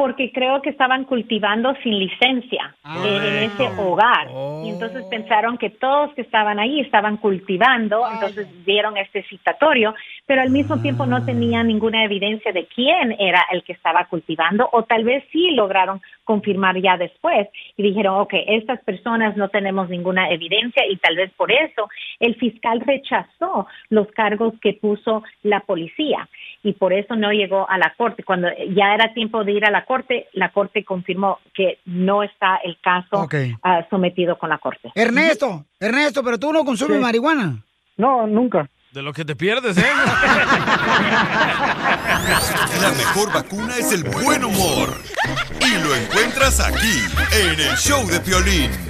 Porque creo que estaban cultivando sin licencia Ah, en, en ese hogar. Y entonces pensaron que todos que estaban ahí estaban cultivando, entonces dieron este citatorio, pero al mismo tiempo no tenían ninguna evidencia de quién era el que estaba cultivando, o tal vez sí lograron confirmar ya después y dijeron, ok, estas personas no tenemos ninguna evidencia y tal vez por eso el fiscal rechazó los cargos que puso la policía y por eso no llegó a la corte. Cuando ya era tiempo de ir a la corte, la corte confirmó que no está el caso ah, sometido con la corte. Ernesto, Ernesto, pero tú no consumes Sí. marihuana. No, nunca. De lo que te pierdes, ¿eh? <laughs> La mejor vacuna es el buen humor. Y lo encuentras aquí, en el show de Piolín.